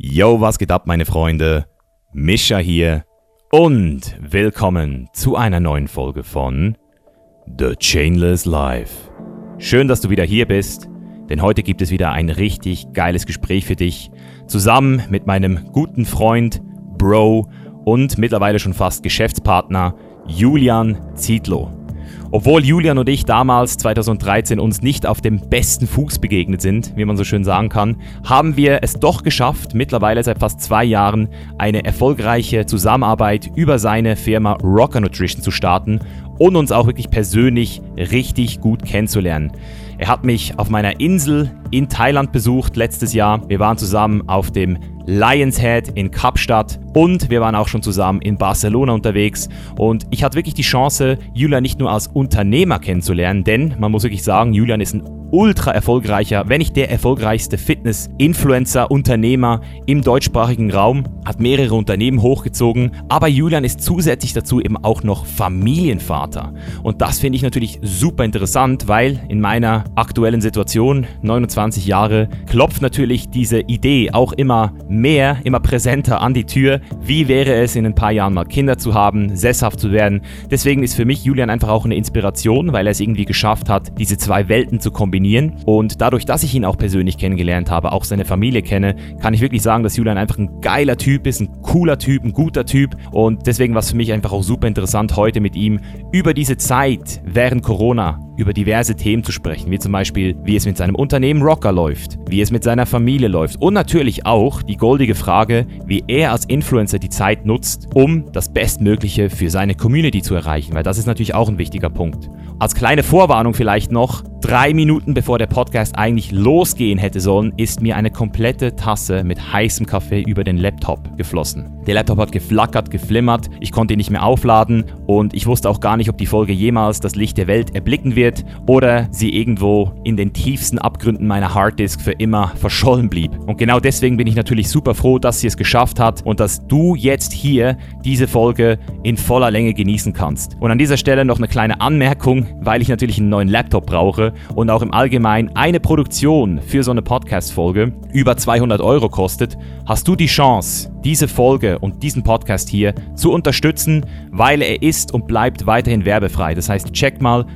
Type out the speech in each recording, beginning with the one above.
Yo, was geht ab, meine Freunde? Mischa hier und willkommen zu einer neuen Folge von The Chainless Life. Schön, dass du wieder hier bist, denn heute gibt es wieder ein richtig geiles Gespräch für dich, zusammen mit meinem guten Freund, Bro und mittlerweile schon fast Geschäftspartner Julian Zietlow. Obwohl Julian und ich damals 2013 uns nicht auf dem besten Fuß begegnet sind, wie man so schön sagen kann, haben wir es doch geschafft, mittlerweile seit fast zwei Jahren eine erfolgreiche Zusammenarbeit über seine Firma Rocker Nutrition zu starten und uns auch wirklich persönlich richtig gut kennenzulernen. Er hat mich auf meiner Insel in Thailand besucht letztes Jahr. Wir waren zusammen auf dem Lions Head in Kapstadt und wir waren auch schon zusammen in Barcelona unterwegs. Und ich hatte wirklich die Chance, Julian nicht nur als Unternehmer kennenzulernen, denn man muss wirklich sagen, Julian ist ein ultra erfolgreicher, wenn nicht der erfolgreichste Fitness-Influencer, Unternehmer im deutschsprachigen Raum, hat mehrere Unternehmen hochgezogen, aber Julian ist zusätzlich dazu eben auch noch Familienvater. Und das finde ich natürlich super interessant, weil in meiner aktuellen Situation, 29 Jahre, klopft natürlich diese Idee auch immer mehr, immer präsenter an die Tür. Wie wäre es in ein paar Jahren mal Kinder zu haben, sesshaft zu werden? Deswegen ist für mich Julian einfach auch eine Inspiration, weil er es irgendwie geschafft hat, diese zwei Welten zu kombinieren kombinieren. Und dadurch, dass ich ihn auch persönlich kennengelernt habe, auch seine Familie kenne, kann ich wirklich sagen, dass Julian einfach ein geiler Typ ist, ein cooler Typ, ein guter Typ. Und deswegen war es für mich einfach auch super interessant, heute mit ihm über diese Zeit während Corona über diverse Themen zu sprechen, wie zum Beispiel, wie es mit seinem Unternehmen Rocker läuft, wie es mit seiner Familie läuft und natürlich auch die goldige Frage, wie er als Influencer die Zeit nutzt, um das Bestmögliche für seine Community zu erreichen, weil das ist natürlich auch ein wichtiger Punkt. Als kleine Vorwarnung vielleicht noch, drei Minuten bevor der Podcast eigentlich losgehen hätte sollen, ist mir eine komplette Tasse mit heißem Kaffee über den Laptop geflossen. Der Laptop hat geflackert, geflimmert, ich konnte ihn nicht mehr aufladen und ich wusste auch gar nicht, ob die Folge jemals das Licht der Welt erblicken wird oder sie irgendwo in den tiefsten Abgründen meiner Harddisk für immer verschollen blieb. Und genau deswegen bin ich natürlich super froh, dass sie es geschafft hat und dass du jetzt hier diese Folge in voller Länge genießen kannst. Und an dieser Stelle noch eine kleine Anmerkung weil ich natürlich einen neuen Laptop brauche und auch im Allgemeinen eine Produktion für so eine Podcast-Folge über 200 Euro kostet, hast du die Chance, diese Folge und diesen Podcast hier zu unterstützen, weil er ist und bleibt weiterhin werbefrei. Das heißt, check mal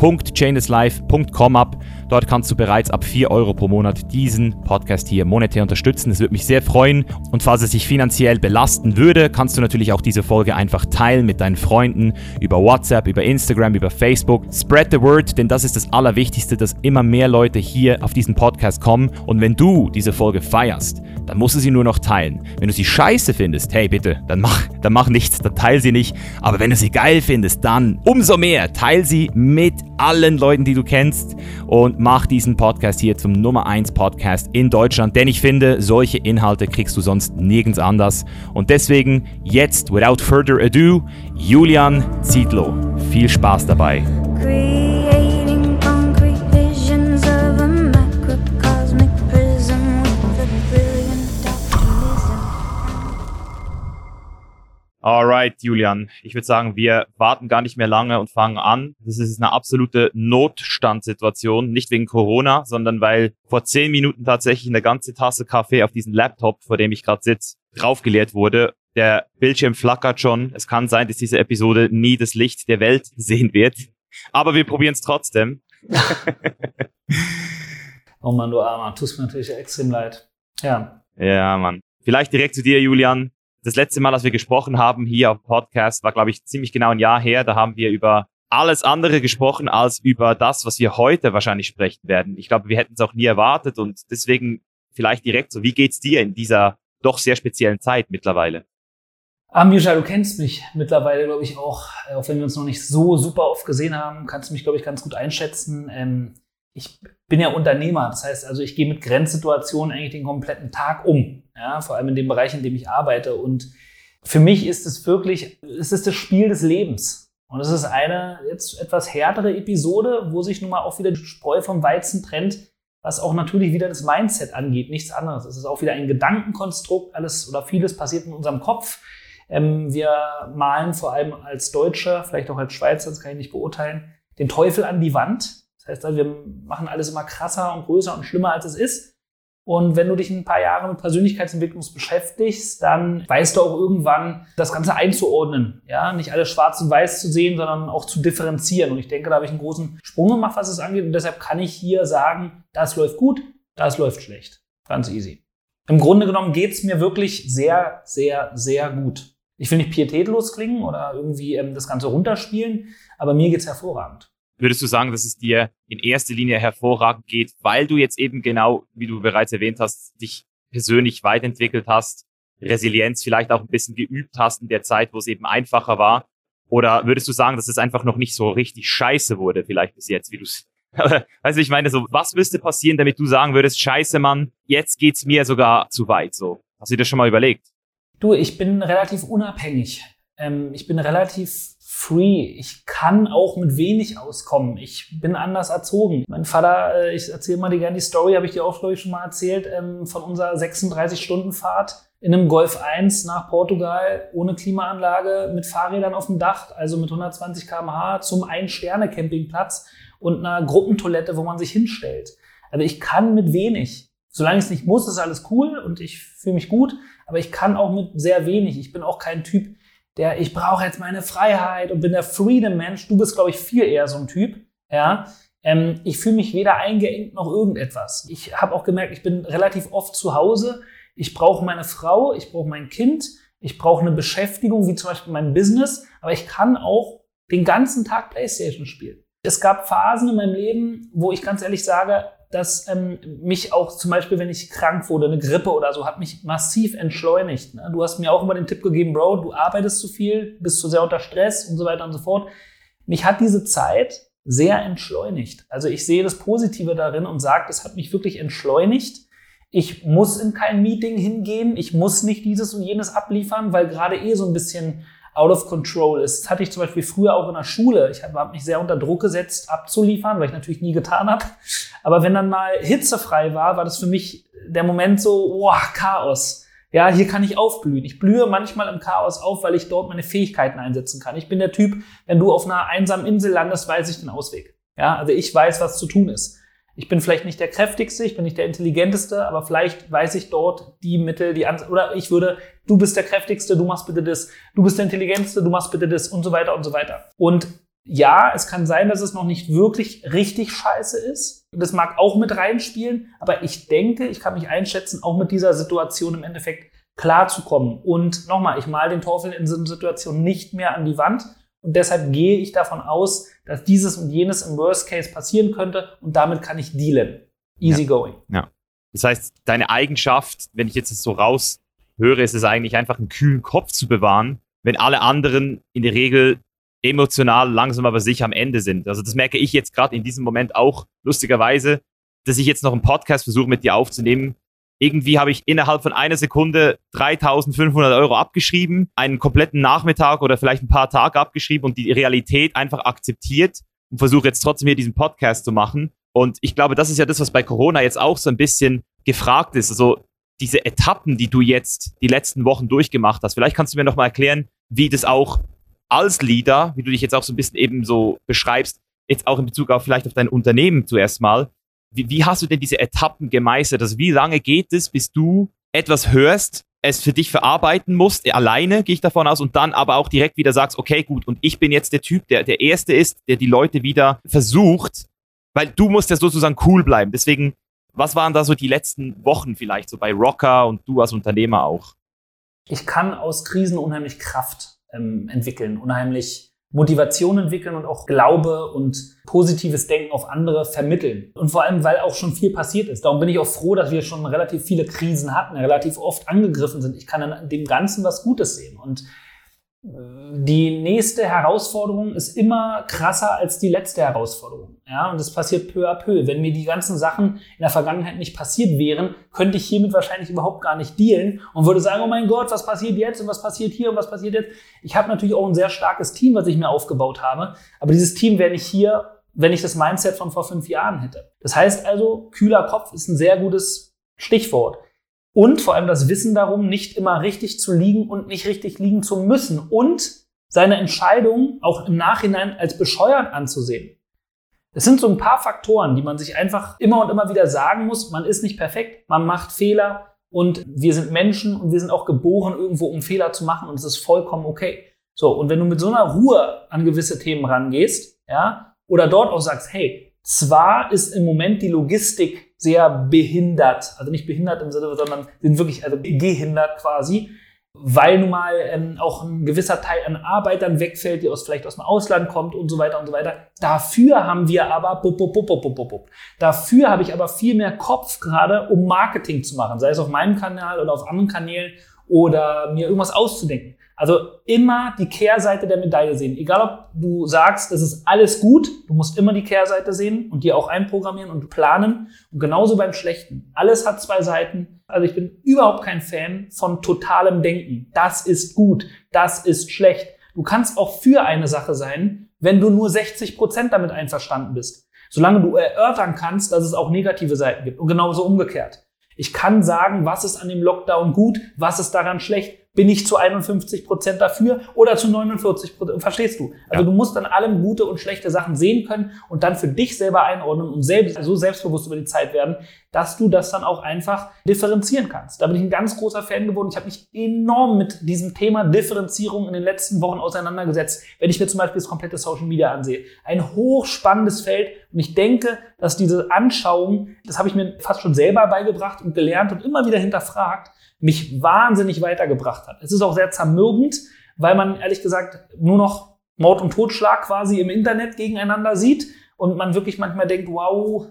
support.chainlesslife.com ab. Dort kannst du bereits ab 4 Euro pro Monat diesen Podcast hier monetär unterstützen. Das würde mich sehr freuen. Und falls es dich finanziell belasten würde, kannst du natürlich auch diese Folge einfach teilen mit deinen Freunden über WhatsApp, über Instagram, über Facebook. Spread the word, denn das ist das Allerwichtigste, dass immer mehr Leute hier auf diesen Podcast kommen. Und wenn du diese Folge feierst, dann musst du sie nur noch teilen. Wenn du sie scheiße findest, hey bitte, dann mach, dann mach nichts, dann teil sie nicht. Aber wenn du sie geil findest, dann umso mehr, teil sie mit allen Leuten, die du kennst und mach diesen Podcast hier zum Nummer 1 Podcast in Deutschland, denn ich finde, solche Inhalte kriegst du sonst nirgends anders. Und deswegen jetzt, without further ado, Julian Zietlow. Viel Spaß dabei. Alright, Julian. Ich würde sagen, wir warten gar nicht mehr lange und fangen an. Das ist eine absolute Notstandssituation. Nicht wegen Corona, sondern weil vor zehn Minuten tatsächlich eine ganze Tasse Kaffee auf diesen Laptop, vor dem ich gerade sitze, draufgeleert wurde. Der Bildschirm flackert schon. Es kann sein, dass diese Episode nie das Licht der Welt sehen wird. Aber wir probieren es trotzdem. oh Mann, du Armer. Tust mir natürlich extrem leid. Ja. Ja, Mann. Vielleicht direkt zu dir, Julian das letzte Mal, als wir gesprochen haben hier auf Podcast, war, glaube ich, ziemlich genau ein Jahr her. Da haben wir über alles andere gesprochen als über das, was wir heute wahrscheinlich sprechen werden. Ich glaube, wir hätten es auch nie erwartet und deswegen vielleicht direkt so, wie geht's dir in dieser doch sehr speziellen Zeit mittlerweile? Amisha, du kennst mich mittlerweile, glaube ich, auch, äh, auch wenn wir uns noch nicht so super oft gesehen haben, kannst du mich, glaube ich, ganz gut einschätzen. Ähm, ich bin ja Unternehmer, das heißt also, ich gehe mit Grenzsituationen eigentlich den kompletten Tag um, ja, vor allem in dem Bereich, in dem ich arbeite. Und für mich ist es wirklich, es ist das Spiel des Lebens. Und es ist eine jetzt etwas härtere Episode, wo sich nun mal auch wieder die Spreu vom Weizen trennt, was auch natürlich wieder das Mindset angeht, nichts anderes. Es ist auch wieder ein Gedankenkonstrukt, alles oder vieles passiert in unserem Kopf. Ähm, wir malen vor allem als Deutscher, vielleicht auch als Schweizer, das kann ich nicht beurteilen, den Teufel an die Wand heißt, also, wir machen alles immer krasser und größer und schlimmer, als es ist. Und wenn du dich ein paar Jahre mit Persönlichkeitsentwicklung beschäftigst, dann weißt du auch irgendwann, das Ganze einzuordnen. Ja, nicht alles schwarz und weiß zu sehen, sondern auch zu differenzieren. Und ich denke, da habe ich einen großen Sprung gemacht, was es angeht. Und deshalb kann ich hier sagen, das läuft gut, das läuft schlecht. Ganz easy. Im Grunde genommen geht es mir wirklich sehr, sehr, sehr gut. Ich will nicht pietätlos klingen oder irgendwie ähm, das Ganze runterspielen, aber mir geht es hervorragend. Würdest du sagen, dass es dir in erster Linie hervorragend geht, weil du jetzt eben genau, wie du bereits erwähnt hast, dich persönlich weiterentwickelt hast, Resilienz vielleicht auch ein bisschen geübt hast in der Zeit, wo es eben einfacher war? Oder würdest du sagen, dass es einfach noch nicht so richtig scheiße wurde, vielleicht bis jetzt, wie du es Weißt du, ich meine, so, was müsste passieren, damit du sagen würdest, scheiße, Mann, jetzt geht's mir sogar zu weit, so. Hast du dir das schon mal überlegt? Du, ich bin relativ unabhängig. Ähm, ich bin relativ free. Ich kann auch mit wenig auskommen. Ich bin anders erzogen. Mein Vater, äh, ich erzähle mal gerne die Story, habe ich dir auch, glaube ich, schon mal erzählt, ähm, von unserer 36-Stunden-Fahrt in einem Golf 1 nach Portugal ohne Klimaanlage mit Fahrrädern auf dem Dach, also mit 120 km/h zum Ein-Sterne-Campingplatz und einer Gruppentoilette, wo man sich hinstellt. Also ich kann mit wenig. Solange ich es nicht muss, ist alles cool und ich fühle mich gut, aber ich kann auch mit sehr wenig. Ich bin auch kein Typ, der, ich brauche jetzt meine Freiheit und bin der Freedom-Mensch. Du bist, glaube ich, viel eher so ein Typ. Ja, ähm, ich fühle mich weder eingeengt noch irgendetwas. Ich habe auch gemerkt, ich bin relativ oft zu Hause. Ich brauche meine Frau, ich brauche mein Kind, ich brauche eine Beschäftigung, wie zum Beispiel mein Business, aber ich kann auch den ganzen Tag Playstation spielen. Es gab Phasen in meinem Leben, wo ich ganz ehrlich sage, dass ähm, mich auch zum Beispiel, wenn ich krank wurde, eine Grippe oder so, hat mich massiv entschleunigt. Ne? Du hast mir auch immer den Tipp gegeben, Bro, du arbeitest zu viel, bist zu sehr unter Stress und so weiter und so fort. Mich hat diese Zeit sehr entschleunigt. Also ich sehe das Positive darin und sage, es hat mich wirklich entschleunigt. Ich muss in kein Meeting hingehen, ich muss nicht dieses und jenes abliefern, weil gerade eh so ein bisschen out of control ist. Das hatte ich zum Beispiel früher auch in der Schule. Ich habe mich sehr unter Druck gesetzt, abzuliefern, weil ich natürlich nie getan habe. Aber wenn dann mal hitzefrei war, war das für mich der Moment so, wow, Chaos. Ja, hier kann ich aufblühen. Ich blühe manchmal im Chaos auf, weil ich dort meine Fähigkeiten einsetzen kann. Ich bin der Typ, wenn du auf einer einsamen Insel landest, weiß ich den Ausweg. Ja, also ich weiß, was zu tun ist. Ich bin vielleicht nicht der kräftigste, ich bin nicht der intelligenteste, aber vielleicht weiß ich dort die Mittel, die An oder ich würde, du bist der kräftigste, du machst bitte das, du bist der intelligenteste, du machst bitte das und so weiter und so weiter. Und ja, es kann sein, dass es noch nicht wirklich richtig scheiße ist. Das mag auch mit reinspielen, aber ich denke, ich kann mich einschätzen, auch mit dieser Situation im Endeffekt klarzukommen. Und nochmal, ich mal den Teufel in so einer Situation nicht mehr an die Wand, und deshalb gehe ich davon aus, dass dieses und jenes im Worst Case passieren könnte und damit kann ich dealen. Easy ja. going. Ja. Das heißt, deine Eigenschaft, wenn ich jetzt das so raushöre, ist es eigentlich einfach einen kühlen Kopf zu bewahren, wenn alle anderen in der Regel emotional langsam aber sicher am Ende sind. Also das merke ich jetzt gerade in diesem Moment auch lustigerweise, dass ich jetzt noch einen Podcast versuche mit dir aufzunehmen, irgendwie habe ich innerhalb von einer Sekunde 3500 Euro abgeschrieben, einen kompletten Nachmittag oder vielleicht ein paar Tage abgeschrieben und die Realität einfach akzeptiert und versuche jetzt trotzdem hier diesen Podcast zu machen. Und ich glaube, das ist ja das, was bei Corona jetzt auch so ein bisschen gefragt ist. Also diese Etappen, die du jetzt die letzten Wochen durchgemacht hast. Vielleicht kannst du mir noch mal erklären, wie das auch als Leader, wie du dich jetzt auch so ein bisschen eben so beschreibst, jetzt auch in Bezug auf vielleicht auf dein Unternehmen zuerst mal, wie, wie hast du denn diese Etappen gemeistert? Also wie lange geht es, bis du etwas hörst, es für dich verarbeiten musst, alleine gehe ich davon aus, und dann aber auch direkt wieder sagst, okay, gut, und ich bin jetzt der Typ, der der Erste ist, der die Leute wieder versucht, weil du musst ja sozusagen cool bleiben. Deswegen, was waren da so die letzten Wochen vielleicht so bei Rocker und du als Unternehmer auch? Ich kann aus Krisen unheimlich Kraft ähm, entwickeln, unheimlich Motivation entwickeln und auch Glaube und positives Denken auf andere vermitteln. Und vor allem, weil auch schon viel passiert ist. Darum bin ich auch froh, dass wir schon relativ viele Krisen hatten, relativ oft angegriffen sind. Ich kann an dem Ganzen was Gutes sehen. Und die nächste Herausforderung ist immer krasser als die letzte Herausforderung. Ja, und das passiert peu à peu. Wenn mir die ganzen Sachen in der Vergangenheit nicht passiert wären, könnte ich hiermit wahrscheinlich überhaupt gar nicht dealen und würde sagen, oh mein Gott, was passiert jetzt und was passiert hier und was passiert jetzt. Ich habe natürlich auch ein sehr starkes Team, was ich mir aufgebaut habe. Aber dieses Team wäre nicht hier, wenn ich das Mindset von vor fünf Jahren hätte. Das heißt also, kühler Kopf ist ein sehr gutes Stichwort. Und vor allem das Wissen darum, nicht immer richtig zu liegen und nicht richtig liegen zu müssen und seine Entscheidung auch im Nachhinein als bescheuert anzusehen. Es sind so ein paar Faktoren, die man sich einfach immer und immer wieder sagen muss. Man ist nicht perfekt, man macht Fehler und wir sind Menschen und wir sind auch geboren, irgendwo um Fehler zu machen und es ist vollkommen okay. So, und wenn du mit so einer Ruhe an gewisse Themen rangehst, ja, oder dort auch sagst, hey, zwar ist im Moment die Logistik sehr behindert, also nicht behindert im Sinne, sondern sind wirklich also gehindert quasi, weil nun mal ähm, auch ein gewisser Teil an Arbeitern wegfällt, die aus, vielleicht aus dem Ausland kommt und so weiter und so weiter. Dafür haben wir aber, bup, bup, bup, bup, bup, bup. dafür habe ich aber viel mehr Kopf gerade, um Marketing zu machen, sei es auf meinem Kanal oder auf anderen Kanälen oder mir irgendwas auszudenken. Also immer die Kehrseite der Medaille sehen. Egal ob du sagst, es ist alles gut, du musst immer die Kehrseite sehen und dir auch einprogrammieren und planen. Und genauso beim Schlechten. Alles hat zwei Seiten. Also ich bin überhaupt kein Fan von totalem Denken. Das ist gut, das ist schlecht. Du kannst auch für eine Sache sein, wenn du nur 60 Prozent damit einverstanden bist. Solange du erörtern kannst, dass es auch negative Seiten gibt. Und genauso umgekehrt. Ich kann sagen, was ist an dem Lockdown gut, was ist daran schlecht bin ich zu 51 Prozent dafür oder zu 49 Prozent. Verstehst du? Also ja. du musst dann allem gute und schlechte Sachen sehen können und dann für dich selber einordnen und selbst, so selbstbewusst über die Zeit werden, dass du das dann auch einfach differenzieren kannst. Da bin ich ein ganz großer Fan geworden. Ich habe mich enorm mit diesem Thema Differenzierung in den letzten Wochen auseinandergesetzt. Wenn ich mir zum Beispiel das komplette Social Media ansehe. Ein hochspannendes Feld und ich denke, dass diese Anschauung, das habe ich mir fast schon selber beigebracht und gelernt und immer wieder hinterfragt, mich wahnsinnig weitergebracht hat. Es ist auch sehr zermürbend, weil man ehrlich gesagt nur noch Mord und Totschlag quasi im Internet gegeneinander sieht und man wirklich manchmal denkt, wow,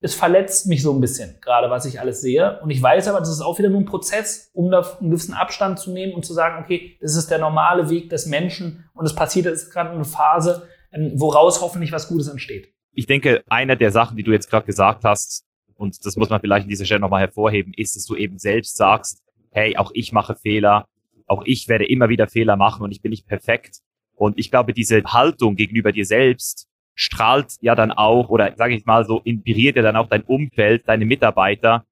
es verletzt mich so ein bisschen, gerade was ich alles sehe. Und ich weiß aber, das ist auch wieder nur ein Prozess, um da einen gewissen Abstand zu nehmen und zu sagen, okay, das ist der normale Weg des Menschen und es passiert jetzt gerade eine Phase, ähm, woraus hoffentlich was Gutes entsteht. Ich denke, eine der Sachen, die du jetzt gerade gesagt hast, und das muss man vielleicht an dieser Stelle nochmal hervorheben, ist, dass du eben selbst sagst, hey, auch ich mache Fehler, auch ich werde immer wieder Fehler machen und ich bin nicht perfekt. Und ich glaube, diese Haltung gegenüber dir selbst strahlt ja dann auch, oder sage ich mal so, inspiriert ja dann auch dein Umfeld, deine Mitarbeiter,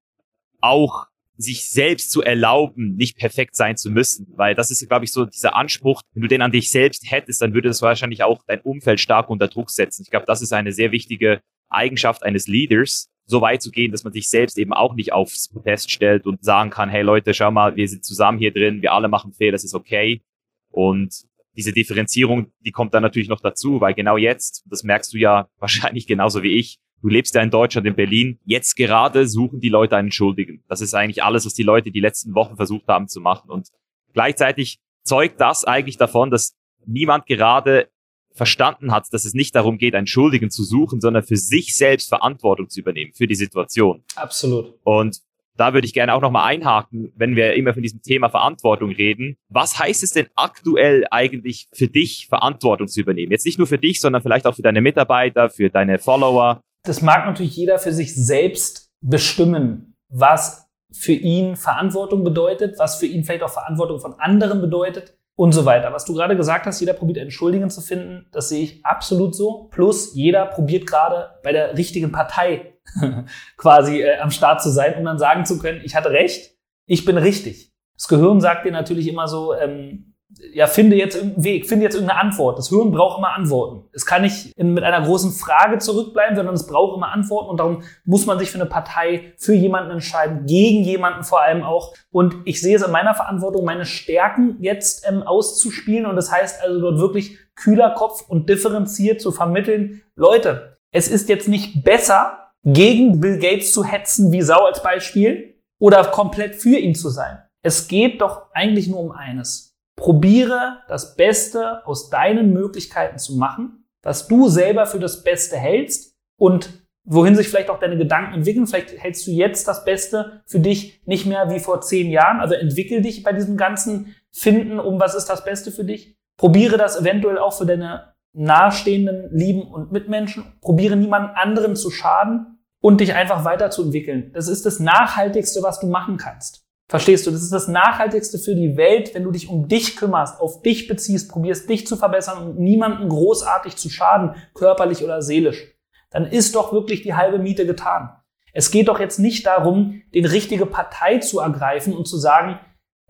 auch sich selbst zu erlauben, nicht perfekt sein zu müssen. Weil das ist, glaube ich, so dieser Anspruch, wenn du den an dich selbst hättest, dann würde das wahrscheinlich auch dein Umfeld stark unter Druck setzen. Ich glaube, das ist eine sehr wichtige Eigenschaft eines Leaders, so weit zu gehen, dass man sich selbst eben auch nicht aufs Podest stellt und sagen kann, hey Leute, schau mal, wir sind zusammen hier drin, wir alle machen Fehler, das ist okay. Und diese Differenzierung, die kommt dann natürlich noch dazu, weil genau jetzt, das merkst du ja wahrscheinlich genauso wie ich, du lebst ja in Deutschland, in Berlin, jetzt gerade suchen die Leute einen Schuldigen. Das ist eigentlich alles, was die Leute die letzten Wochen versucht haben zu machen. Und gleichzeitig zeugt das eigentlich davon, dass niemand gerade verstanden hat, dass es nicht darum geht, einen Schuldigen zu suchen, sondern für sich selbst Verantwortung zu übernehmen für die Situation. Absolut. Und da würde ich gerne auch nochmal einhaken, wenn wir immer von diesem Thema Verantwortung reden. Was heißt es denn aktuell eigentlich für dich, Verantwortung zu übernehmen? Jetzt nicht nur für dich, sondern vielleicht auch für deine Mitarbeiter, für deine Follower. Das mag natürlich jeder für sich selbst bestimmen, was für ihn Verantwortung bedeutet, was für ihn vielleicht auch Verantwortung von anderen bedeutet und so weiter. Was du gerade gesagt hast, jeder probiert Entschuldigen zu finden, das sehe ich absolut so. Plus jeder probiert gerade bei der richtigen Partei quasi äh, am Start zu sein, um dann sagen zu können, ich hatte recht, ich bin richtig. Das Gehirn sagt dir natürlich immer so, ähm, ja, finde jetzt irgendeinen Weg, finde jetzt irgendeine Antwort. Das Hirn braucht immer Antworten. Es kann nicht in, mit einer großen Frage zurückbleiben, sondern es braucht immer Antworten und darum muss man sich für eine Partei, für jemanden entscheiden, gegen jemanden vor allem auch. Und ich sehe es in meiner Verantwortung, meine Stärken jetzt ähm, auszuspielen und das heißt also dort wirklich kühler Kopf und differenziert zu vermitteln. Leute, es ist jetzt nicht besser, gegen Bill Gates zu hetzen wie Sau als Beispiel oder komplett für ihn zu sein. Es geht doch eigentlich nur um eines Probiere das Beste aus deinen Möglichkeiten zu machen, was du selber für das Beste hältst und wohin sich vielleicht auch deine Gedanken entwickeln. Vielleicht hältst du jetzt das Beste für dich nicht mehr wie vor zehn Jahren. Also entwickel dich bei diesem ganzen Finden um, was ist das Beste für dich. Probiere das eventuell auch für deine nahestehenden Lieben und Mitmenschen. Probiere niemanden anderen zu schaden und dich einfach weiterzuentwickeln. Das ist das Nachhaltigste, was du machen kannst. Verstehst du? Das ist das Nachhaltigste für die Welt, wenn du dich um dich kümmerst, auf dich beziehst, probierst dich zu verbessern und niemanden großartig zu schaden, körperlich oder seelisch. Dann ist doch wirklich die halbe Miete getan. Es geht doch jetzt nicht darum, den richtige Partei zu ergreifen und zu sagen,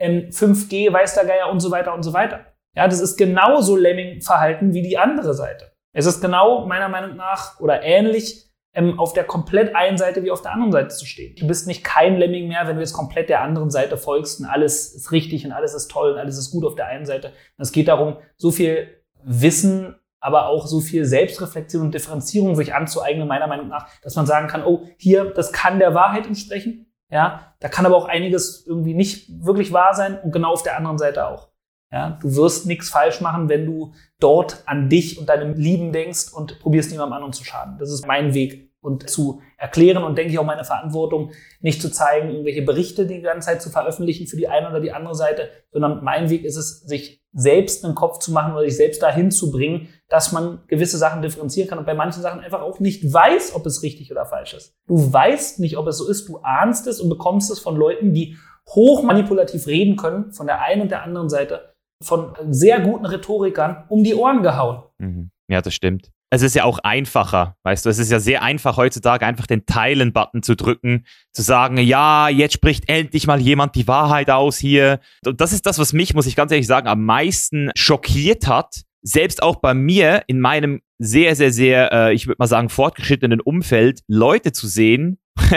5G, ähm, weiß der Geier und so weiter und so weiter. Ja, das ist genauso Lemming-Verhalten wie die andere Seite. Es ist genau meiner Meinung nach oder ähnlich ähm, auf der komplett einen Seite wie auf der anderen Seite zu stehen. Du bist nicht kein Lemming mehr, wenn du jetzt komplett der anderen Seite folgst und alles ist richtig und alles ist toll und alles ist gut auf der einen Seite. Es geht darum, so viel Wissen, aber auch so viel Selbstreflexion und Differenzierung sich anzueignen, meiner Meinung nach, dass man sagen kann, oh, hier, das kann der Wahrheit entsprechen. Ja, da kann aber auch einiges irgendwie nicht wirklich wahr sein und genau auf der anderen Seite auch. Ja, du wirst nichts falsch machen, wenn du dort an dich und deinem Lieben denkst und probierst niemandem anderen zu schaden. Das ist mein Weg und zu erklären und denke ich auch meine Verantwortung, nicht zu zeigen, irgendwelche Berichte die ganze Zeit zu veröffentlichen für die eine oder die andere Seite, sondern mein Weg ist es, sich selbst einen Kopf zu machen oder sich selbst dahin zu bringen, dass man gewisse Sachen differenzieren kann und bei manchen Sachen einfach auch nicht weiß, ob es richtig oder falsch ist. Du weißt nicht, ob es so ist, du ahnst es und bekommst es von Leuten, die hoch manipulativ reden können, von der einen und der anderen Seite, von sehr guten Rhetorikern um die Ohren gehauen. Mhm. Ja, das stimmt es ist ja auch einfacher, weißt du, es ist ja sehr einfach heutzutage einfach den Teilen-Button zu drücken, zu sagen, ja, jetzt spricht endlich mal jemand die Wahrheit aus hier. Und das ist das, was mich, muss ich ganz ehrlich sagen, am meisten schockiert hat. Selbst auch bei mir in meinem sehr, sehr, sehr, äh, ich würde mal sagen, fortgeschrittenen Umfeld, Leute zu sehen,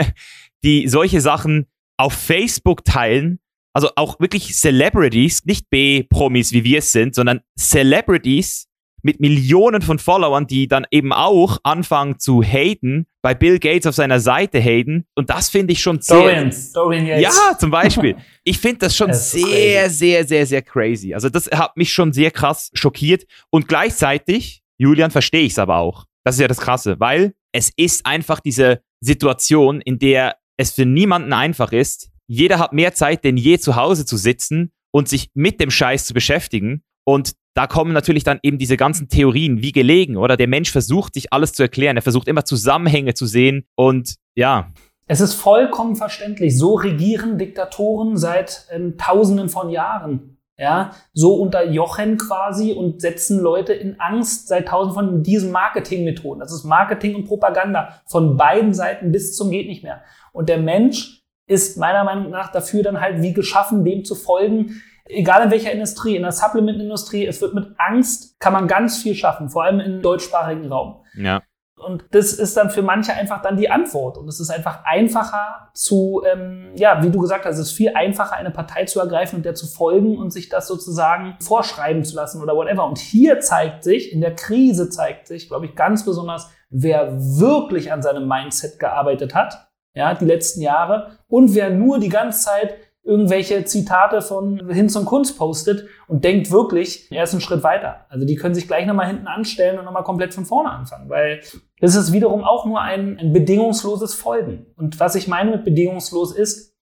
die solche Sachen auf Facebook teilen, also auch wirklich Celebrities, nicht B-Promis, wie wir es sind, sondern Celebrities, mit Millionen von Followern, die dann eben auch anfangen zu haten, bei Bill Gates auf seiner Seite haten. Und das finde ich schon sehr. Dorian Yates. Ja, zum Beispiel. Ich finde das schon das sehr, sehr, sehr, sehr crazy. Also das hat mich schon sehr krass schockiert. Und gleichzeitig, Julian, verstehe ich es aber auch. Das ist ja das Krasse, weil es ist einfach diese Situation, in der es für niemanden einfach ist. Jeder hat mehr Zeit denn je zu Hause zu sitzen und sich mit dem Scheiß zu beschäftigen. Und da kommen natürlich dann eben diese ganzen Theorien wie gelegen, oder? Der Mensch versucht, sich alles zu erklären. Er versucht immer Zusammenhänge zu sehen und ja. Es ist vollkommen verständlich. So regieren Diktatoren seit ähm, Tausenden von Jahren. Ja, so unterjochen quasi und setzen Leute in Angst seit tausend von diesen Marketingmethoden. Das ist Marketing und Propaganda von beiden Seiten bis zum geht nicht mehr. Und der Mensch ist meiner Meinung nach dafür dann halt wie geschaffen, dem zu folgen, egal in welcher Industrie, in der Supplement-Industrie, es wird mit Angst, kann man ganz viel schaffen, vor allem im deutschsprachigen Raum. Ja. Und das ist dann für manche einfach dann die Antwort. Und es ist einfach einfacher zu, ähm, ja, wie du gesagt hast, es ist viel einfacher, eine Partei zu ergreifen und der zu folgen und sich das sozusagen vorschreiben zu lassen oder whatever. Und hier zeigt sich, in der Krise zeigt sich, glaube ich, ganz besonders, wer wirklich an seinem Mindset gearbeitet hat, ja, die letzten Jahre und wer nur die ganze Zeit irgendwelche Zitate von hin zum Kunst postet und denkt wirklich, er ist einen Schritt weiter. Also die können sich gleich nochmal hinten anstellen und nochmal komplett von vorne anfangen, weil das ist wiederum auch nur ein, ein bedingungsloses Folgen. Und was ich meine mit bedingungslos ist,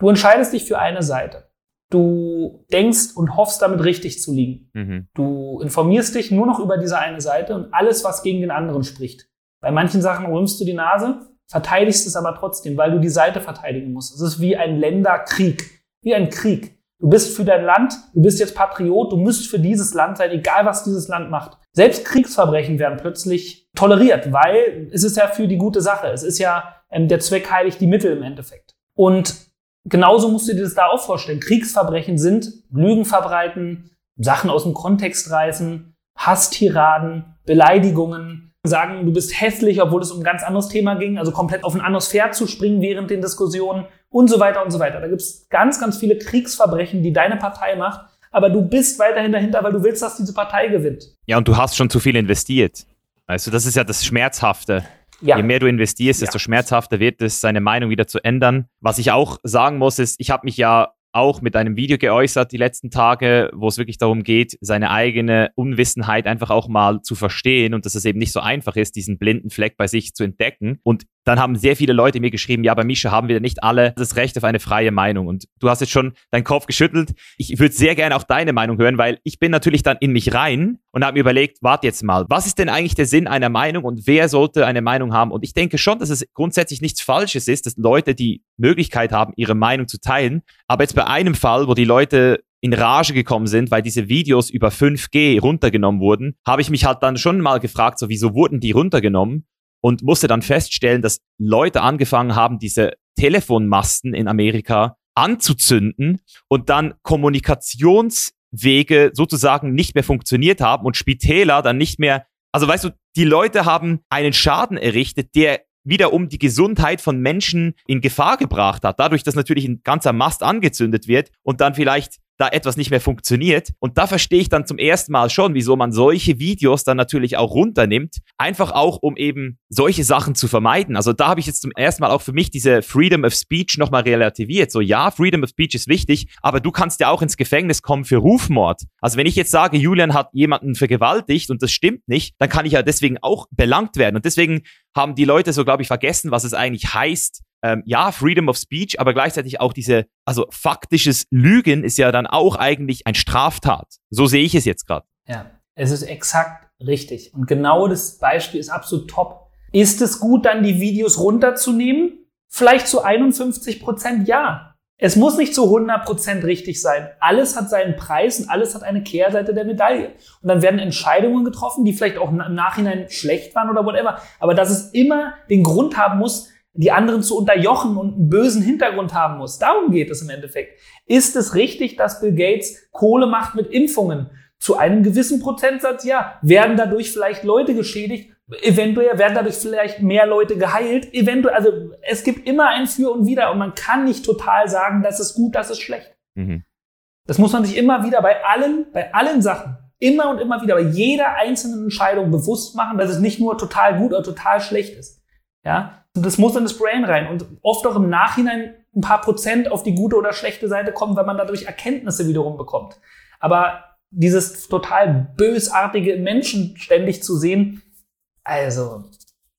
du entscheidest dich für eine Seite. Du denkst und hoffst damit richtig zu liegen. Mhm. Du informierst dich nur noch über diese eine Seite und alles, was gegen den anderen spricht. Bei manchen Sachen rühmst du die Nase, verteidigst es aber trotzdem, weil du die Seite verteidigen musst. Es ist wie ein Länderkrieg, wie ein Krieg. Du bist für dein Land, du bist jetzt Patriot, du musst für dieses Land sein, egal was dieses Land macht. Selbst Kriegsverbrechen werden plötzlich toleriert, weil es ist ja für die gute Sache. Es ist ja ähm, der Zweck heiligt die Mittel im Endeffekt. Und genauso musst du dir das da auch vorstellen. Kriegsverbrechen sind Lügen verbreiten, Sachen aus dem Kontext reißen, Hasstiraden, Beleidigungen, sagen, du bist hässlich, obwohl es um ein ganz anderes Thema ging, also komplett auf ein anderes Pferd zu springen während den Diskussionen und so weiter und so weiter. Da gibt es ganz, ganz viele Kriegsverbrechen, die deine Partei macht, aber du bist weiterhin dahinter, weil du willst, dass diese Partei gewinnt. Ja, und du hast schon zu viel investiert. Du, das ist ja das Schmerzhafte. Ja. Je mehr du investierst, desto ja. schmerzhafter wird es, seine Meinung wieder zu ändern. Was ich auch sagen muss, ist, ich habe mich ja auch mit einem Video geäußert die letzten Tage, wo es wirklich darum geht, seine eigene Unwissenheit einfach auch mal zu verstehen und dass es eben nicht so einfach ist, diesen blinden Fleck bei sich zu entdecken. Und dann haben sehr viele Leute mir geschrieben, ja, bei Mischa haben wir nicht alle das Recht auf eine freie Meinung. Und du hast jetzt schon deinen Kopf geschüttelt. Ich würde sehr gerne auch deine Meinung hören, weil ich bin natürlich dann in mich rein und habe mir überlegt, warte jetzt mal, was ist denn eigentlich der Sinn einer Meinung und wer sollte eine Meinung haben? Und ich denke schon, dass es grundsätzlich nichts Falsches ist, dass Leute die Möglichkeit haben, ihre Meinung zu teilen. Aber jetzt bei einem Fall, wo die Leute in Rage gekommen sind, weil diese Videos über 5G runtergenommen wurden, habe ich mich halt dann schon mal gefragt, so wieso wurden die runtergenommen? Und musste dann feststellen, dass Leute angefangen haben, diese Telefonmasten in Amerika anzuzünden und dann Kommunikationswege sozusagen nicht mehr funktioniert haben und Spitäler dann nicht mehr Also weißt du, die Leute haben einen Schaden errichtet, der wiederum die Gesundheit von Menschen in Gefahr gebracht hat. Dadurch, dass natürlich ein ganzer Mast angezündet wird und dann vielleicht da etwas nicht mehr funktioniert. Und da verstehe ich dann zum ersten Mal schon, wieso man solche Videos dann natürlich auch runternimmt. Einfach auch, um eben solche Sachen zu vermeiden. Also da habe ich jetzt zum ersten Mal auch für mich diese Freedom of Speech nochmal relativiert. So ja, Freedom of Speech ist wichtig, aber du kannst ja auch ins Gefängnis kommen für Rufmord. Also wenn ich jetzt sage, Julian hat jemanden vergewaltigt und das stimmt nicht, dann kann ich ja deswegen auch belangt werden. Und deswegen haben die Leute so, glaube ich, vergessen, was es eigentlich heißt, ähm, ja, Freedom of Speech, aber gleichzeitig auch diese, also faktisches Lügen ist ja dann auch eigentlich ein Straftat. So sehe ich es jetzt gerade. Ja, es ist exakt richtig. Und genau das Beispiel ist absolut top. Ist es gut, dann die Videos runterzunehmen? Vielleicht zu 51 Prozent ja. Es muss nicht zu 100 Prozent richtig sein. Alles hat seinen Preis und alles hat eine Kehrseite der Medaille. Und dann werden Entscheidungen getroffen, die vielleicht auch im Nachhinein schlecht waren oder whatever. Aber dass es immer den Grund haben muss, die anderen zu unterjochen und einen bösen Hintergrund haben muss. Darum geht es im Endeffekt. Ist es richtig, dass Bill Gates Kohle macht mit Impfungen? Zu einem gewissen Prozentsatz, ja. Werden dadurch vielleicht Leute geschädigt? Eventuell werden dadurch vielleicht mehr Leute geheilt. Eventuell, also es gibt immer ein Für und Wider und man kann nicht total sagen, das ist gut, das ist schlecht. Mhm. Das muss man sich immer wieder bei allen, bei allen Sachen, immer und immer wieder bei jeder einzelnen Entscheidung bewusst machen, dass es nicht nur total gut oder total schlecht ist. Ja, das muss in das Brain rein und oft auch im Nachhinein ein paar Prozent auf die gute oder schlechte Seite kommen, weil man dadurch Erkenntnisse wiederum bekommt. Aber dieses total bösartige Menschen ständig zu sehen, also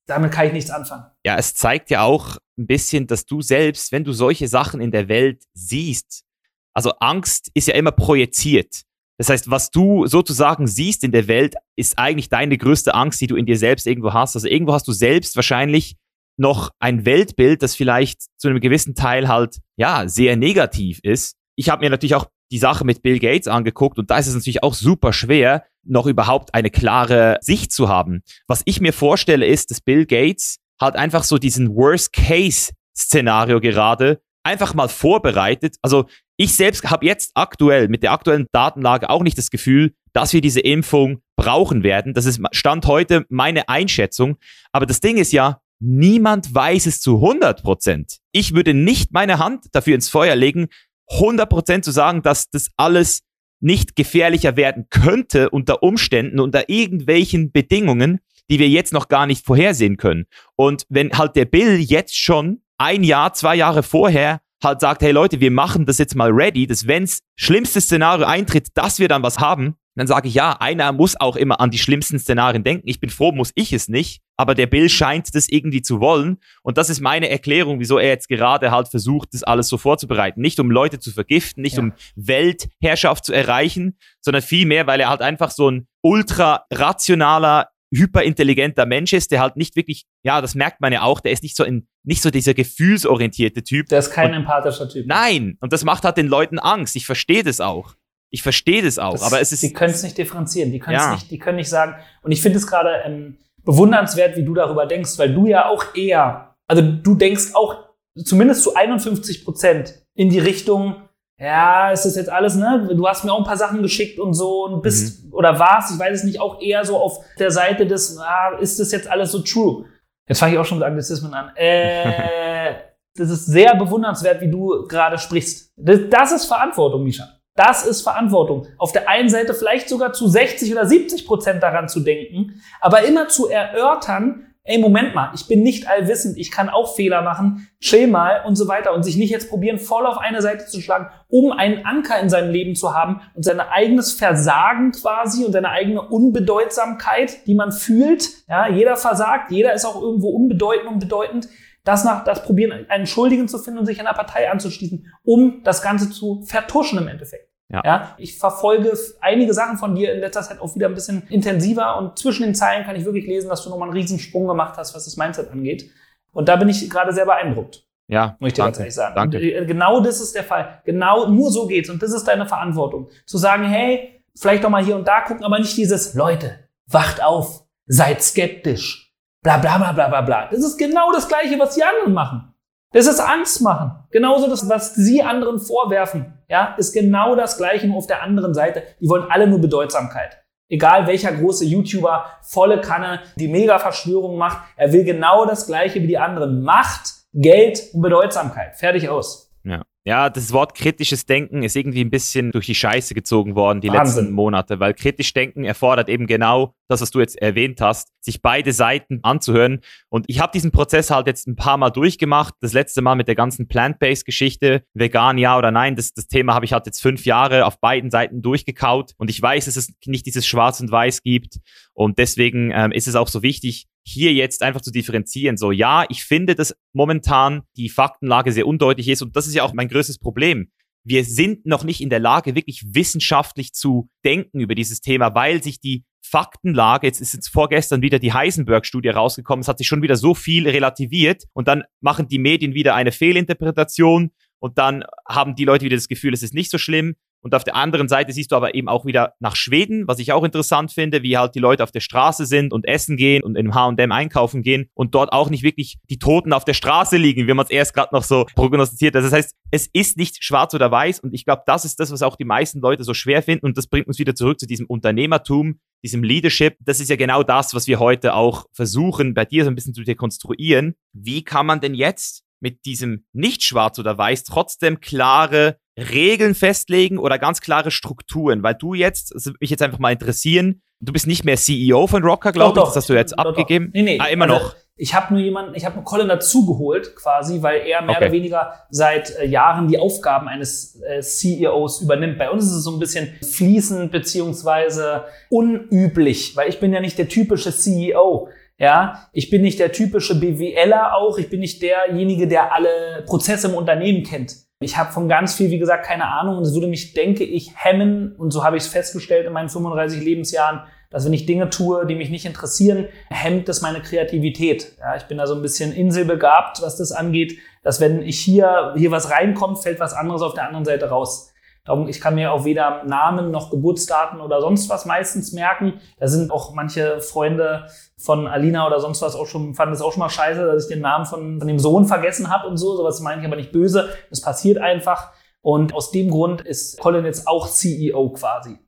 damit kann ich nichts anfangen. Ja, es zeigt ja auch ein bisschen, dass du selbst, wenn du solche Sachen in der Welt siehst, also Angst ist ja immer projiziert. Das heißt, was du sozusagen siehst in der Welt, ist eigentlich deine größte Angst, die du in dir selbst irgendwo hast. Also irgendwo hast du selbst wahrscheinlich noch ein Weltbild, das vielleicht zu einem gewissen Teil halt, ja, sehr negativ ist. Ich habe mir natürlich auch die Sache mit Bill Gates angeguckt und da ist es natürlich auch super schwer, noch überhaupt eine klare Sicht zu haben. Was ich mir vorstelle, ist, dass Bill Gates halt einfach so diesen Worst-Case-Szenario gerade einfach mal vorbereitet. Also ich selbst habe jetzt aktuell mit der aktuellen Datenlage auch nicht das Gefühl, dass wir diese Impfung brauchen werden. Das ist Stand heute meine Einschätzung. Aber das Ding ist ja, Niemand weiß es zu 100 Prozent. Ich würde nicht meine Hand dafür ins Feuer legen, 100 Prozent zu sagen, dass das alles nicht gefährlicher werden könnte unter Umständen, unter irgendwelchen Bedingungen, die wir jetzt noch gar nicht vorhersehen können. Und wenn halt der Bill jetzt schon ein Jahr, zwei Jahre vorher halt sagt, hey Leute, wir machen das jetzt mal ready, dass wenns schlimmste Szenario eintritt, dass wir dann was haben, dann sage ich, ja, einer muss auch immer an die schlimmsten Szenarien denken. Ich bin froh, muss ich es nicht. Aber der Bill scheint das irgendwie zu wollen. Und das ist meine Erklärung, wieso er jetzt gerade halt versucht, das alles so vorzubereiten. Nicht um Leute zu vergiften, nicht ja. um Weltherrschaft zu erreichen, sondern vielmehr, weil er halt einfach so ein ultra rationaler, hyperintelligenter Mensch ist, der halt nicht wirklich, ja, das merkt man ja auch, der ist nicht so ein, nicht so dieser gefühlsorientierte Typ. Der ist kein und, empathischer Typ. Nein. Und das macht halt den Leuten Angst. Ich verstehe das auch. Ich verstehe das auch, das, aber es ist. Die können es nicht differenzieren. Die, ja. nicht, die können nicht sagen. Und ich finde es gerade ähm, bewundernswert, wie du darüber denkst, weil du ja auch eher, also du denkst auch zumindest zu 51 Prozent in die Richtung, ja, ist das jetzt alles, ne? Du hast mir auch ein paar Sachen geschickt und so und bist mhm. oder warst, ich weiß es nicht, auch eher so auf der Seite des, ah, ist das jetzt alles so true? Jetzt fange ich auch schon mit Anglizismen an. Äh, das ist sehr bewundernswert, wie du gerade sprichst. Das, das ist Verantwortung, Misha. Das ist Verantwortung. Auf der einen Seite vielleicht sogar zu 60 oder 70 Prozent daran zu denken, aber immer zu erörtern, ey, Moment mal, ich bin nicht allwissend, ich kann auch Fehler machen, chill mal und so weiter und sich nicht jetzt probieren, voll auf eine Seite zu schlagen, um einen Anker in seinem Leben zu haben und sein eigenes Versagen quasi und seine eigene Unbedeutsamkeit, die man fühlt. Ja, jeder versagt, jeder ist auch irgendwo unbedeutend und bedeutend das nach, das probieren, einen Schuldigen zu finden und sich einer Partei anzuschließen, um das Ganze zu vertuschen im Endeffekt. Ja. ja. ich verfolge einige Sachen von dir in letzter Zeit auch wieder ein bisschen intensiver und zwischen den Zeilen kann ich wirklich lesen, dass du nochmal einen riesen Sprung gemacht hast, was das Mindset angeht. Und da bin ich gerade sehr beeindruckt. Ja, möchte ich dir ganz sagen. Danke. Und äh, genau das ist der Fall. Genau, nur so geht's. Und das ist deine Verantwortung. Zu sagen, hey, vielleicht doch mal hier und da gucken, aber nicht dieses, Leute, wacht auf, seid skeptisch bla bla bla bla bla bla. Das ist genau das Gleiche, was die anderen machen. Das ist Angst machen. Genauso das, was sie anderen vorwerfen, ja, ist genau das Gleiche nur auf der anderen Seite. Die wollen alle nur Bedeutsamkeit. Egal welcher große YouTuber, volle Kanne, die Mega-Verschwörung macht, er will genau das Gleiche wie die anderen. Macht, Geld und Bedeutsamkeit. Fertig aus. Ja. Ja, das Wort kritisches Denken ist irgendwie ein bisschen durch die Scheiße gezogen worden die Wahnsinn. letzten Monate, weil kritisch Denken erfordert eben genau das, was du jetzt erwähnt hast, sich beide Seiten anzuhören. Und ich habe diesen Prozess halt jetzt ein paar Mal durchgemacht. Das letzte Mal mit der ganzen Plant-Based-Geschichte, vegan ja oder nein, das, das Thema habe ich halt jetzt fünf Jahre auf beiden Seiten durchgekaut. Und ich weiß, dass es nicht dieses Schwarz und Weiß gibt. Und deswegen ähm, ist es auch so wichtig, hier jetzt einfach zu differenzieren. So, ja, ich finde, dass momentan die Faktenlage sehr undeutlich ist und das ist ja auch mein größtes Problem. Wir sind noch nicht in der Lage, wirklich wissenschaftlich zu denken über dieses Thema, weil sich die Faktenlage, jetzt ist jetzt vorgestern wieder die Heisenberg-Studie rausgekommen, es hat sich schon wieder so viel relativiert und dann machen die Medien wieder eine Fehlinterpretation und dann haben die Leute wieder das Gefühl, es ist nicht so schlimm. Und auf der anderen Seite siehst du aber eben auch wieder nach Schweden, was ich auch interessant finde, wie halt die Leute auf der Straße sind und essen gehen und im H&M einkaufen gehen und dort auch nicht wirklich die Toten auf der Straße liegen, wie man es erst gerade noch so prognostiziert hat. Das heißt, es ist nicht schwarz oder weiß und ich glaube, das ist das, was auch die meisten Leute so schwer finden und das bringt uns wieder zurück zu diesem Unternehmertum, diesem Leadership. Das ist ja genau das, was wir heute auch versuchen, bei dir so ein bisschen zu dekonstruieren. Wie kann man denn jetzt mit diesem nicht schwarz oder weiß trotzdem klare Regeln festlegen oder ganz klare Strukturen? Weil du jetzt, das würde mich jetzt einfach mal interessieren, du bist nicht mehr CEO von Rocker, glaube ich, das hast du jetzt doch, abgegeben. Doch. Nee, nee. Ah, immer also, noch. Ich habe nur jemanden, ich habe Colin dazugeholt quasi, weil er mehr okay. oder weniger seit äh, Jahren die Aufgaben eines äh, CEOs übernimmt. Bei uns ist es so ein bisschen fließend beziehungsweise unüblich, weil ich bin ja nicht der typische CEO. Ja, ich bin nicht der typische BWLer auch. Ich bin nicht derjenige, der alle Prozesse im Unternehmen kennt. Ich habe von ganz viel, wie gesagt, keine Ahnung und es würde mich, denke ich, hemmen und so habe ich es festgestellt in meinen 35 Lebensjahren, dass wenn ich Dinge tue, die mich nicht interessieren, hemmt das meine Kreativität. Ja, ich bin da so ein bisschen inselbegabt, was das angeht, dass wenn ich hier, hier was reinkommt, fällt was anderes auf der anderen Seite raus. Darum, ich kann mir auch weder Namen noch Geburtsdaten oder sonst was meistens merken. Da sind auch manche Freunde von Alina oder sonst was auch schon, fanden es auch schon mal scheiße, dass ich den Namen von, von dem Sohn vergessen habe und so. Sowas meine ich aber nicht böse. Das passiert einfach. Und aus dem Grund ist Colin jetzt auch CEO quasi.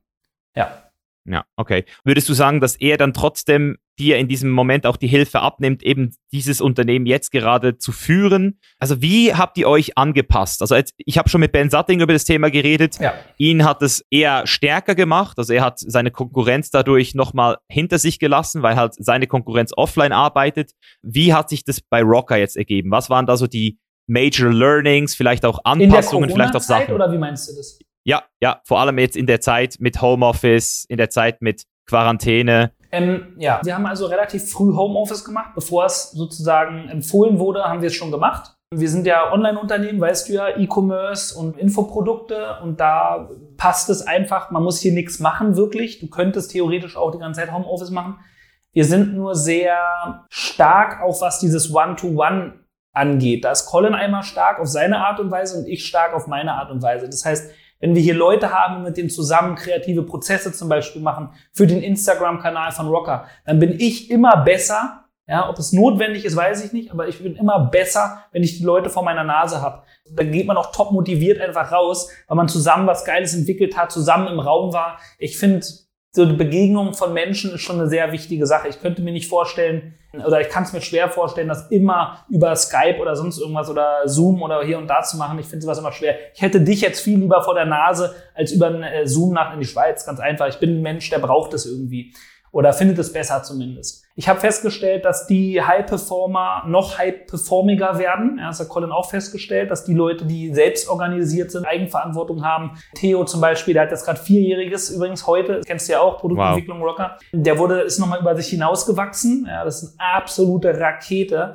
Ja. Ja, okay. Würdest du sagen, dass er dann trotzdem dir in diesem Moment auch die Hilfe abnimmt, eben dieses Unternehmen jetzt gerade zu führen? Also wie habt ihr euch angepasst? Also jetzt, ich habe schon mit Ben Satting über das Thema geredet. Ja. Ihn hat es eher stärker gemacht. Also er hat seine Konkurrenz dadurch nochmal hinter sich gelassen, weil halt seine Konkurrenz offline arbeitet. Wie hat sich das bei Rocker jetzt ergeben? Was waren da so die Major Learnings, vielleicht auch Anpassungen, vielleicht auch Sachen? Oder wie meinst du das? Ja, ja, vor allem jetzt in der Zeit mit Homeoffice, in der Zeit mit Quarantäne. Ähm, ja, wir haben also relativ früh Homeoffice gemacht, bevor es sozusagen empfohlen wurde, haben wir es schon gemacht. Wir sind ja Online-Unternehmen, weißt du ja, E-Commerce und Infoprodukte und da passt es einfach, man muss hier nichts machen wirklich. Du könntest theoretisch auch die ganze Zeit Homeoffice machen. Wir sind nur sehr stark, auch was dieses One-to-One -One angeht. Da ist Colin einmal stark auf seine Art und Weise und ich stark auf meine Art und Weise. Das heißt, wenn wir hier Leute haben, mit denen zusammen kreative Prozesse zum Beispiel machen, für den Instagram-Kanal von Rocker, dann bin ich immer besser. Ja, ob es notwendig ist, weiß ich nicht, aber ich bin immer besser, wenn ich die Leute vor meiner Nase habe. Dann geht man auch top motiviert einfach raus, weil man zusammen was Geiles entwickelt hat, zusammen im Raum war. Ich finde, so eine Begegnung von Menschen ist schon eine sehr wichtige Sache. Ich könnte mir nicht vorstellen, oder ich kann es mir schwer vorstellen, das immer über Skype oder sonst irgendwas oder Zoom oder hier und da zu machen. Ich finde sowas immer schwer. Ich hätte dich jetzt viel lieber vor der Nase als über einen äh, Zoom nach in die Schweiz. Ganz einfach. Ich bin ein Mensch, der braucht es irgendwie oder findet es besser zumindest. Ich habe festgestellt, dass die High-Performer noch high-performiger werden. Ja, das hat Colin auch festgestellt, dass die Leute, die selbst organisiert sind, Eigenverantwortung haben. Theo zum Beispiel, der hat jetzt gerade vierjähriges, übrigens heute, kennst du ja auch, Produktentwicklung wow. Rocker. Der wurde, ist nochmal über sich hinausgewachsen. Ja, das ist eine absolute Rakete.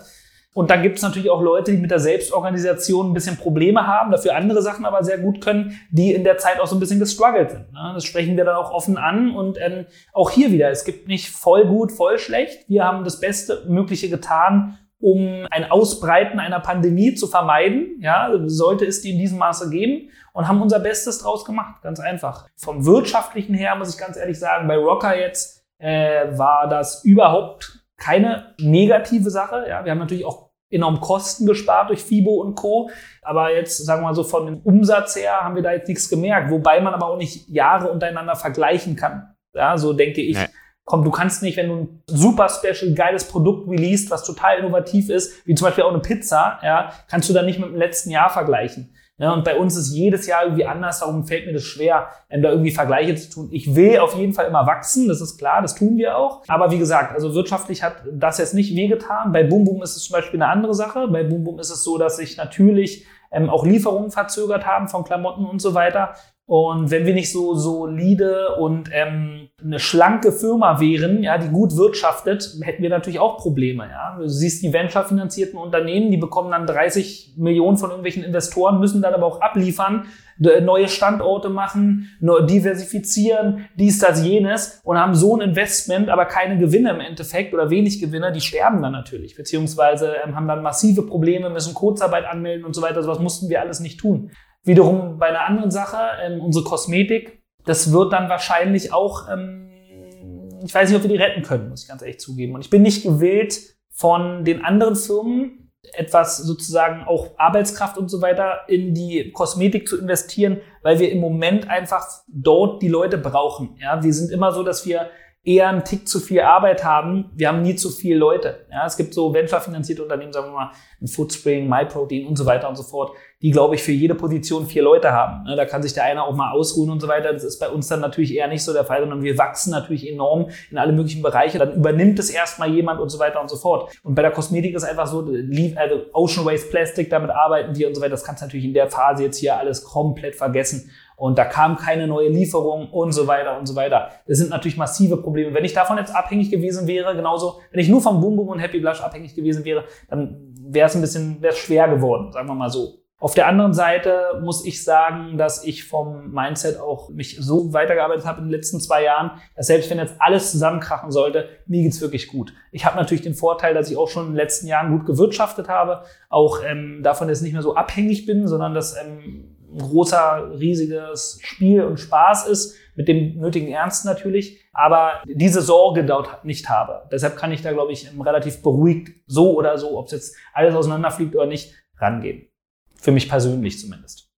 Und dann gibt es natürlich auch Leute, die mit der Selbstorganisation ein bisschen Probleme haben, dafür andere Sachen aber sehr gut können, die in der Zeit auch so ein bisschen gestruggelt sind. Ne? Das sprechen wir dann auch offen an. Und ähm, auch hier wieder, es gibt nicht voll gut, voll schlecht. Wir haben das Beste Mögliche getan, um ein Ausbreiten einer Pandemie zu vermeiden. Ja, sollte es die in diesem Maße geben und haben unser Bestes draus gemacht. Ganz einfach. Vom wirtschaftlichen her muss ich ganz ehrlich sagen, bei Rocker jetzt äh, war das überhaupt keine negative Sache. Ja, wir haben natürlich auch enorm Kosten gespart durch FIBO und Co. Aber jetzt, sagen wir mal so, von dem Umsatz her haben wir da jetzt nichts gemerkt, wobei man aber auch nicht Jahre untereinander vergleichen kann. Ja, so denke ich. Nee. Komm, du kannst nicht, wenn du ein super special, geiles Produkt releast, was total innovativ ist, wie zum Beispiel auch eine Pizza, ja, kannst du dann nicht mit dem letzten Jahr vergleichen. Ja, und bei uns ist jedes Jahr irgendwie anders, darum fällt mir das schwer, ähm, da irgendwie Vergleiche zu tun. Ich will auf jeden Fall immer wachsen, das ist klar, das tun wir auch. Aber wie gesagt, also wirtschaftlich hat das jetzt nicht wehgetan. Bei Boom Boom ist es zum Beispiel eine andere Sache. Bei Boom Boom ist es so, dass sich natürlich ähm, auch Lieferungen verzögert haben von Klamotten und so weiter. Und wenn wir nicht so solide und ähm, eine schlanke Firma wären, ja, die gut wirtschaftet, hätten wir natürlich auch Probleme. Ja. Du siehst die venture-finanzierten Unternehmen, die bekommen dann 30 Millionen von irgendwelchen Investoren, müssen dann aber auch abliefern, neue Standorte machen, diversifizieren, dies, das, jenes und haben so ein Investment, aber keine Gewinne im Endeffekt oder wenig Gewinne, die sterben dann natürlich, beziehungsweise ähm, haben dann massive Probleme, müssen Kurzarbeit anmelden und so weiter. Sowas mussten wir alles nicht tun. Wiederum bei einer anderen Sache, ähm, unsere Kosmetik, das wird dann wahrscheinlich auch, ähm, ich weiß nicht, ob wir die retten können, muss ich ganz ehrlich zugeben. Und ich bin nicht gewillt, von den anderen Firmen etwas sozusagen auch Arbeitskraft und so weiter in die Kosmetik zu investieren, weil wir im Moment einfach dort die Leute brauchen. Ja, wir sind immer so, dass wir eher einen Tick zu viel Arbeit haben. Wir haben nie zu viele Leute. Ja, es gibt so venture-finanzierte Unternehmen, sagen wir mal, ein Foodspring, MyProtein und so weiter und so fort, die, glaube ich, für jede Position vier Leute haben. Da kann sich der eine auch mal ausruhen und so weiter. Das ist bei uns dann natürlich eher nicht so der Fall, sondern wir wachsen natürlich enorm in alle möglichen Bereiche. Dann übernimmt es erstmal jemand und so weiter und so fort. Und bei der Kosmetik ist einfach so, also Ocean Waste Plastic, damit arbeiten wir und so weiter. Das kannst du natürlich in der Phase jetzt hier alles komplett vergessen und da kam keine neue Lieferung und so weiter und so weiter. Das sind natürlich massive Probleme. Wenn ich davon jetzt abhängig gewesen wäre, genauso, wenn ich nur vom Boom Boom und Happy Blush abhängig gewesen wäre, dann wäre es ein bisschen wäre schwer geworden, sagen wir mal so. Auf der anderen Seite muss ich sagen, dass ich vom Mindset auch mich so weitergearbeitet habe in den letzten zwei Jahren, dass selbst wenn jetzt alles zusammenkrachen sollte, mir geht's wirklich gut. Ich habe natürlich den Vorteil, dass ich auch schon in den letzten Jahren gut gewirtschaftet habe, auch ähm, davon jetzt nicht mehr so abhängig bin, sondern dass ähm, großer, riesiges Spiel und Spaß ist, mit dem nötigen Ernst natürlich, aber diese Sorge dort nicht habe. Deshalb kann ich da, glaube ich, relativ beruhigt so oder so, ob es jetzt alles auseinanderfliegt oder nicht, rangehen. Für mich persönlich zumindest.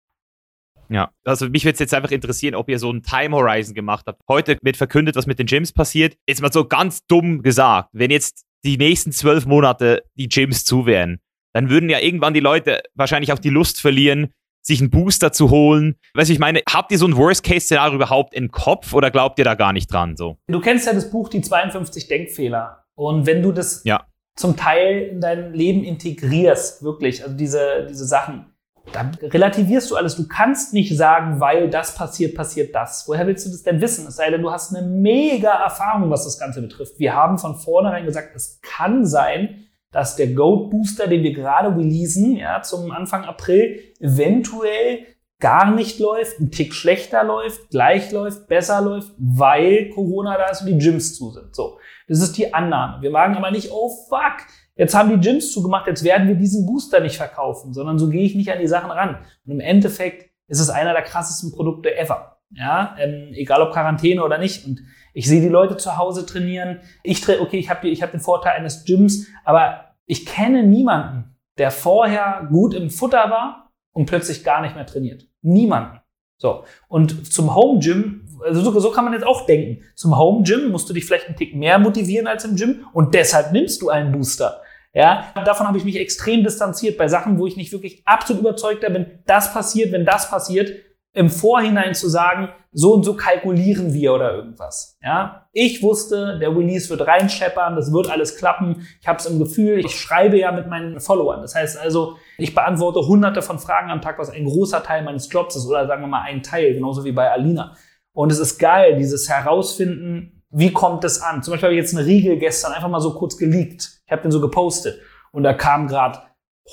Ja, also mich würde es jetzt einfach interessieren, ob ihr so einen Time Horizon gemacht habt. Heute wird verkündet, was mit den Gyms passiert. Jetzt mal so ganz dumm gesagt, wenn jetzt die nächsten zwölf Monate die Gyms zu wären, dann würden ja irgendwann die Leute wahrscheinlich auch die Lust verlieren, sich einen Booster zu holen. Weißt du, ich meine, habt ihr so ein Worst-Case-Szenario überhaupt im Kopf oder glaubt ihr da gar nicht dran? So? Du kennst ja das Buch Die 52 Denkfehler. Und wenn du das ja. zum Teil in dein Leben integrierst, wirklich, also diese, diese Sachen, dann relativierst du alles. Du kannst nicht sagen, weil das passiert, passiert das. Woher willst du das denn wissen? Es sei denn, du hast eine mega Erfahrung, was das Ganze betrifft. Wir haben von vornherein gesagt, es kann sein, dass der Goat Booster, den wir gerade releasen, ja, zum Anfang April, eventuell gar nicht läuft, ein Tick schlechter läuft, gleich läuft, besser läuft, weil Corona da ist und die Gyms zu sind. So. Das ist die Annahme. Wir sagen aber nicht, oh fuck, jetzt haben die Gyms zugemacht, jetzt werden wir diesen Booster nicht verkaufen, sondern so gehe ich nicht an die Sachen ran. Und im Endeffekt ist es einer der krassesten Produkte ever. Ja, ähm, egal ob Quarantäne oder nicht. Und ich sehe die Leute zu Hause trainieren. Ich trainiere, okay, ich habe hab den Vorteil eines Gyms, aber ich kenne niemanden, der vorher gut im Futter war und plötzlich gar nicht mehr trainiert. Niemanden. So. Und zum Home Gym, also so, so kann man jetzt auch denken. Zum Home Gym musst du dich vielleicht einen Tick mehr motivieren als im Gym und deshalb nimmst du einen Booster. Ja, davon habe ich mich extrem distanziert bei Sachen, wo ich nicht wirklich absolut überzeugter bin, das passiert, wenn das passiert, im Vorhinein zu sagen, so und so kalkulieren wir oder irgendwas. Ja, ich wusste, der Release wird reinscheppern, das wird alles klappen. Ich habe es im Gefühl, ich schreibe ja mit meinen Followern. Das heißt also, ich beantworte hunderte von Fragen am Tag, was ein großer Teil meines Jobs ist oder sagen wir mal ein Teil, genauso wie bei Alina. Und es ist geil, dieses Herausfinden, wie kommt es an? Zum Beispiel habe ich jetzt eine Riegel gestern einfach mal so kurz geleakt. Ich habe den so gepostet und da kamen gerade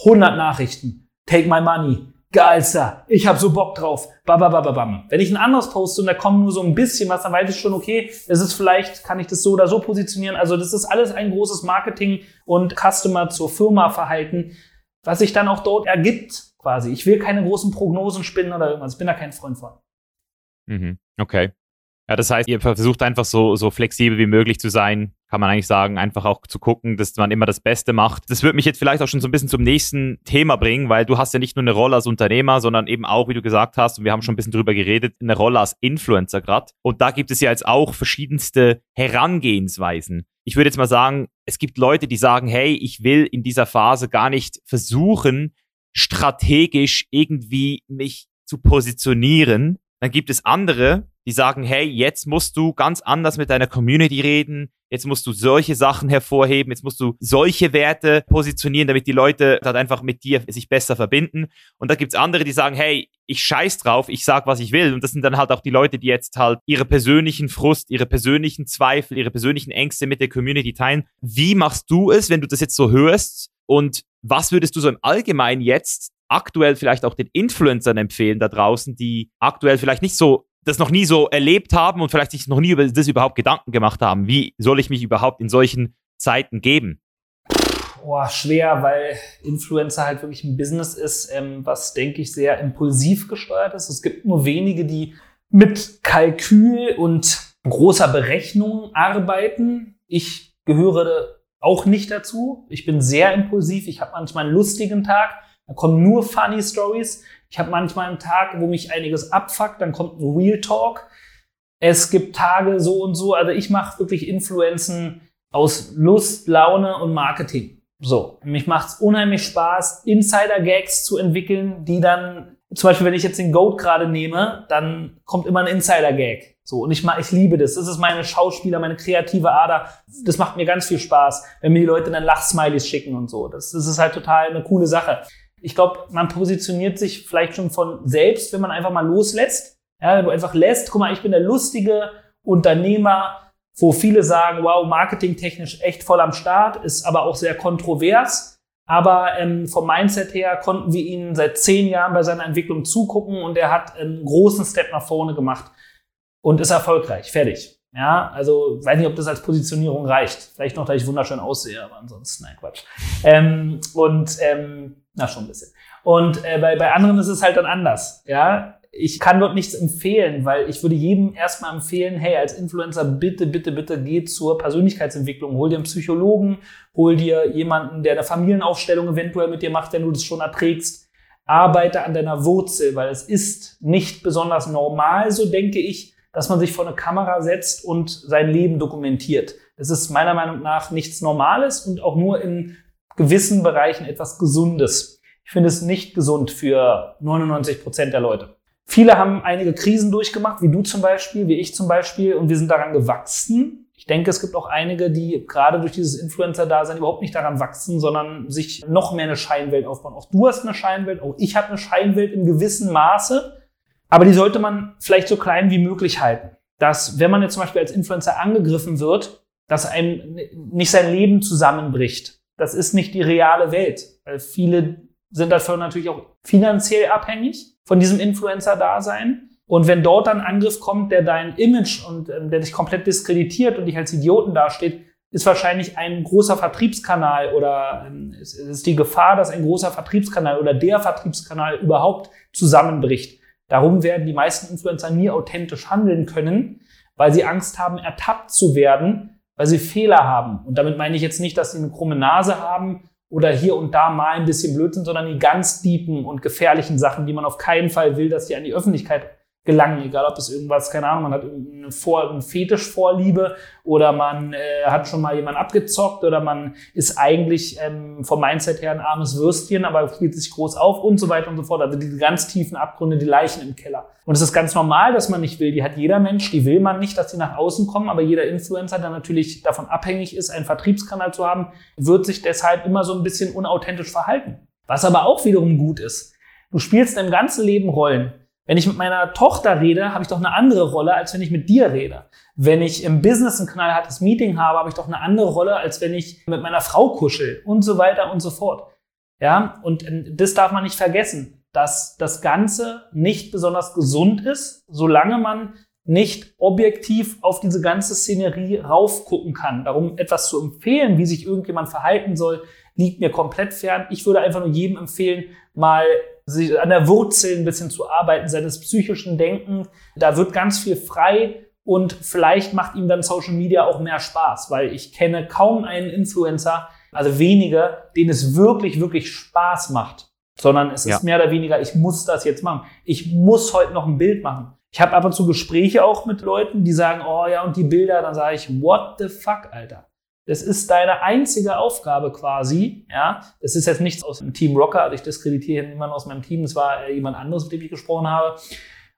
100 Nachrichten. Take my money, geilster, ich habe so Bock drauf. Babababam. Wenn ich ein anderes poste und da kommt nur so ein bisschen was, dann weiß ich schon, okay, das ist vielleicht, kann ich das so oder so positionieren. Also das ist alles ein großes Marketing und Customer zur Firma Verhalten, was sich dann auch dort ergibt, quasi. Ich will keine großen Prognosen spinnen oder irgendwas. Ich bin da kein Freund von. Mhm. Okay. Ja, das heißt, ihr versucht einfach so, so flexibel wie möglich zu sein, kann man eigentlich sagen, einfach auch zu gucken, dass man immer das Beste macht. Das wird mich jetzt vielleicht auch schon so ein bisschen zum nächsten Thema bringen, weil du hast ja nicht nur eine Rolle als Unternehmer, sondern eben auch, wie du gesagt hast, und wir haben schon ein bisschen drüber geredet, eine Rolle als Influencer gerade. Und da gibt es ja jetzt auch verschiedenste Herangehensweisen. Ich würde jetzt mal sagen, es gibt Leute, die sagen, hey, ich will in dieser Phase gar nicht versuchen, strategisch irgendwie mich zu positionieren. Dann gibt es andere, die sagen, hey, jetzt musst du ganz anders mit deiner Community reden, jetzt musst du solche Sachen hervorheben, jetzt musst du solche Werte positionieren, damit die Leute halt einfach mit dir sich besser verbinden. Und da gibt's andere, die sagen, hey, ich scheiß drauf, ich sag, was ich will. Und das sind dann halt auch die Leute, die jetzt halt ihre persönlichen Frust, ihre persönlichen Zweifel, ihre persönlichen Ängste mit der Community teilen. Wie machst du es, wenn du das jetzt so hörst? Und was würdest du so im Allgemeinen jetzt aktuell vielleicht auch den Influencern empfehlen da draußen, die aktuell vielleicht nicht so das noch nie so erlebt haben und vielleicht sich noch nie über das überhaupt Gedanken gemacht haben. Wie soll ich mich überhaupt in solchen Zeiten geben? Boah, schwer, weil Influencer halt wirklich ein Business ist, ähm, was, denke ich, sehr impulsiv gesteuert ist. Es gibt nur wenige, die mit Kalkül und großer Berechnung arbeiten. Ich gehöre auch nicht dazu. Ich bin sehr impulsiv. Ich habe manchmal einen lustigen Tag. Da kommen nur funny Stories. Ich habe manchmal einen Tag, wo mich einiges abfuckt, dann kommt ein Real Talk. Es gibt Tage so und so. Also ich mache wirklich Influenzen aus Lust, Laune und Marketing. So, mich macht's unheimlich Spaß, Insider-Gags zu entwickeln, die dann, zum Beispiel, wenn ich jetzt den Goat gerade nehme, dann kommt immer ein Insider-Gag. So, und ich, ich liebe das. Das ist meine Schauspieler, meine kreative Ader. Das macht mir ganz viel Spaß, wenn mir die Leute dann Lachsmilies schicken und so. Das, das ist halt total eine coole Sache ich glaube, man positioniert sich vielleicht schon von selbst, wenn man einfach mal loslässt. Ja, wenn du einfach lässt, guck mal, ich bin der lustige Unternehmer, wo viele sagen, wow, marketingtechnisch echt voll am Start, ist aber auch sehr kontrovers. Aber ähm, vom Mindset her konnten wir ihn seit zehn Jahren bei seiner Entwicklung zugucken und er hat einen großen Step nach vorne gemacht und ist erfolgreich. Fertig. Ja, also weiß nicht, ob das als Positionierung reicht. Vielleicht noch, da ich wunderschön aussehe, aber ansonsten, nein, Quatsch. Ähm, und ähm, na, schon ein bisschen. Und äh, bei, bei anderen ist es halt dann anders. Ja, ich kann dort nichts empfehlen, weil ich würde jedem erstmal empfehlen, hey, als Influencer, bitte, bitte, bitte geh zur Persönlichkeitsentwicklung. Hol dir einen Psychologen, hol dir jemanden, der eine Familienaufstellung eventuell mit dir macht, wenn du das schon erträgst. Arbeite an deiner Wurzel, weil es ist nicht besonders normal, so denke ich, dass man sich vor eine Kamera setzt und sein Leben dokumentiert. Das ist meiner Meinung nach nichts Normales und auch nur in gewissen Bereichen etwas Gesundes. Ich finde es nicht gesund für 99 Prozent der Leute. Viele haben einige Krisen durchgemacht, wie du zum Beispiel, wie ich zum Beispiel, und wir sind daran gewachsen. Ich denke, es gibt auch einige, die gerade durch dieses Influencer-Dasein überhaupt nicht daran wachsen, sondern sich noch mehr eine Scheinwelt aufbauen. Auch du hast eine Scheinwelt, auch ich habe eine Scheinwelt in gewissem Maße. Aber die sollte man vielleicht so klein wie möglich halten. Dass, wenn man jetzt zum Beispiel als Influencer angegriffen wird, dass einem nicht sein Leben zusammenbricht das ist nicht die reale Welt. Weil viele sind davon natürlich auch finanziell abhängig von diesem Influencer-Dasein. Und wenn dort dann ein Angriff kommt, der dein Image und äh, der dich komplett diskreditiert und dich als Idioten dasteht, ist wahrscheinlich ein großer Vertriebskanal oder ähm, es ist die Gefahr, dass ein großer Vertriebskanal oder der Vertriebskanal überhaupt zusammenbricht. Darum werden die meisten Influencer nie authentisch handeln können, weil sie Angst haben, ertappt zu werden, weil sie Fehler haben. Und damit meine ich jetzt nicht, dass sie eine krumme Nase haben oder hier und da mal ein bisschen blöd sind, sondern die ganz tiefen und gefährlichen Sachen, die man auf keinen Fall will, dass die an die Öffentlichkeit gelangen, egal ob es irgendwas, keine Ahnung, man hat eine, Vor eine Fetischvorliebe oder man äh, hat schon mal jemanden abgezockt oder man ist eigentlich ähm, vom Mindset her ein armes Würstchen, aber spielt sich groß auf und so weiter und so fort. Also diese ganz tiefen Abgründe, die Leichen im Keller. Und es ist ganz normal, dass man nicht will. Die hat jeder Mensch, die will man nicht, dass die nach außen kommen, aber jeder Influencer, der natürlich davon abhängig ist, einen Vertriebskanal zu haben, wird sich deshalb immer so ein bisschen unauthentisch verhalten. Was aber auch wiederum gut ist. Du spielst dein ganzes Leben Rollen. Wenn ich mit meiner Tochter rede, habe ich doch eine andere Rolle, als wenn ich mit dir rede. Wenn ich im Business ein knallhartes Meeting habe, habe ich doch eine andere Rolle, als wenn ich mit meiner Frau kuschel und so weiter und so fort. Ja, und das darf man nicht vergessen, dass das Ganze nicht besonders gesund ist, solange man nicht objektiv auf diese ganze Szenerie raufgucken kann. Darum etwas zu empfehlen, wie sich irgendjemand verhalten soll, liegt mir komplett fern. Ich würde einfach nur jedem empfehlen, mal sich an der Wurzel ein bisschen zu arbeiten, seines psychischen Denken. Da wird ganz viel frei und vielleicht macht ihm dann Social Media auch mehr Spaß, weil ich kenne kaum einen Influencer, also wenige, denen es wirklich, wirklich Spaß macht, sondern es ja. ist mehr oder weniger, ich muss das jetzt machen. Ich muss heute noch ein Bild machen. Ich habe ab und zu Gespräche auch mit Leuten, die sagen, oh ja, und die Bilder, dann sage ich, what the fuck, Alter. Das ist deine einzige Aufgabe quasi, ja. Das ist jetzt nichts aus dem Team Rocker, also ich diskreditiere niemanden aus meinem Team, es war jemand anderes, mit dem ich gesprochen habe.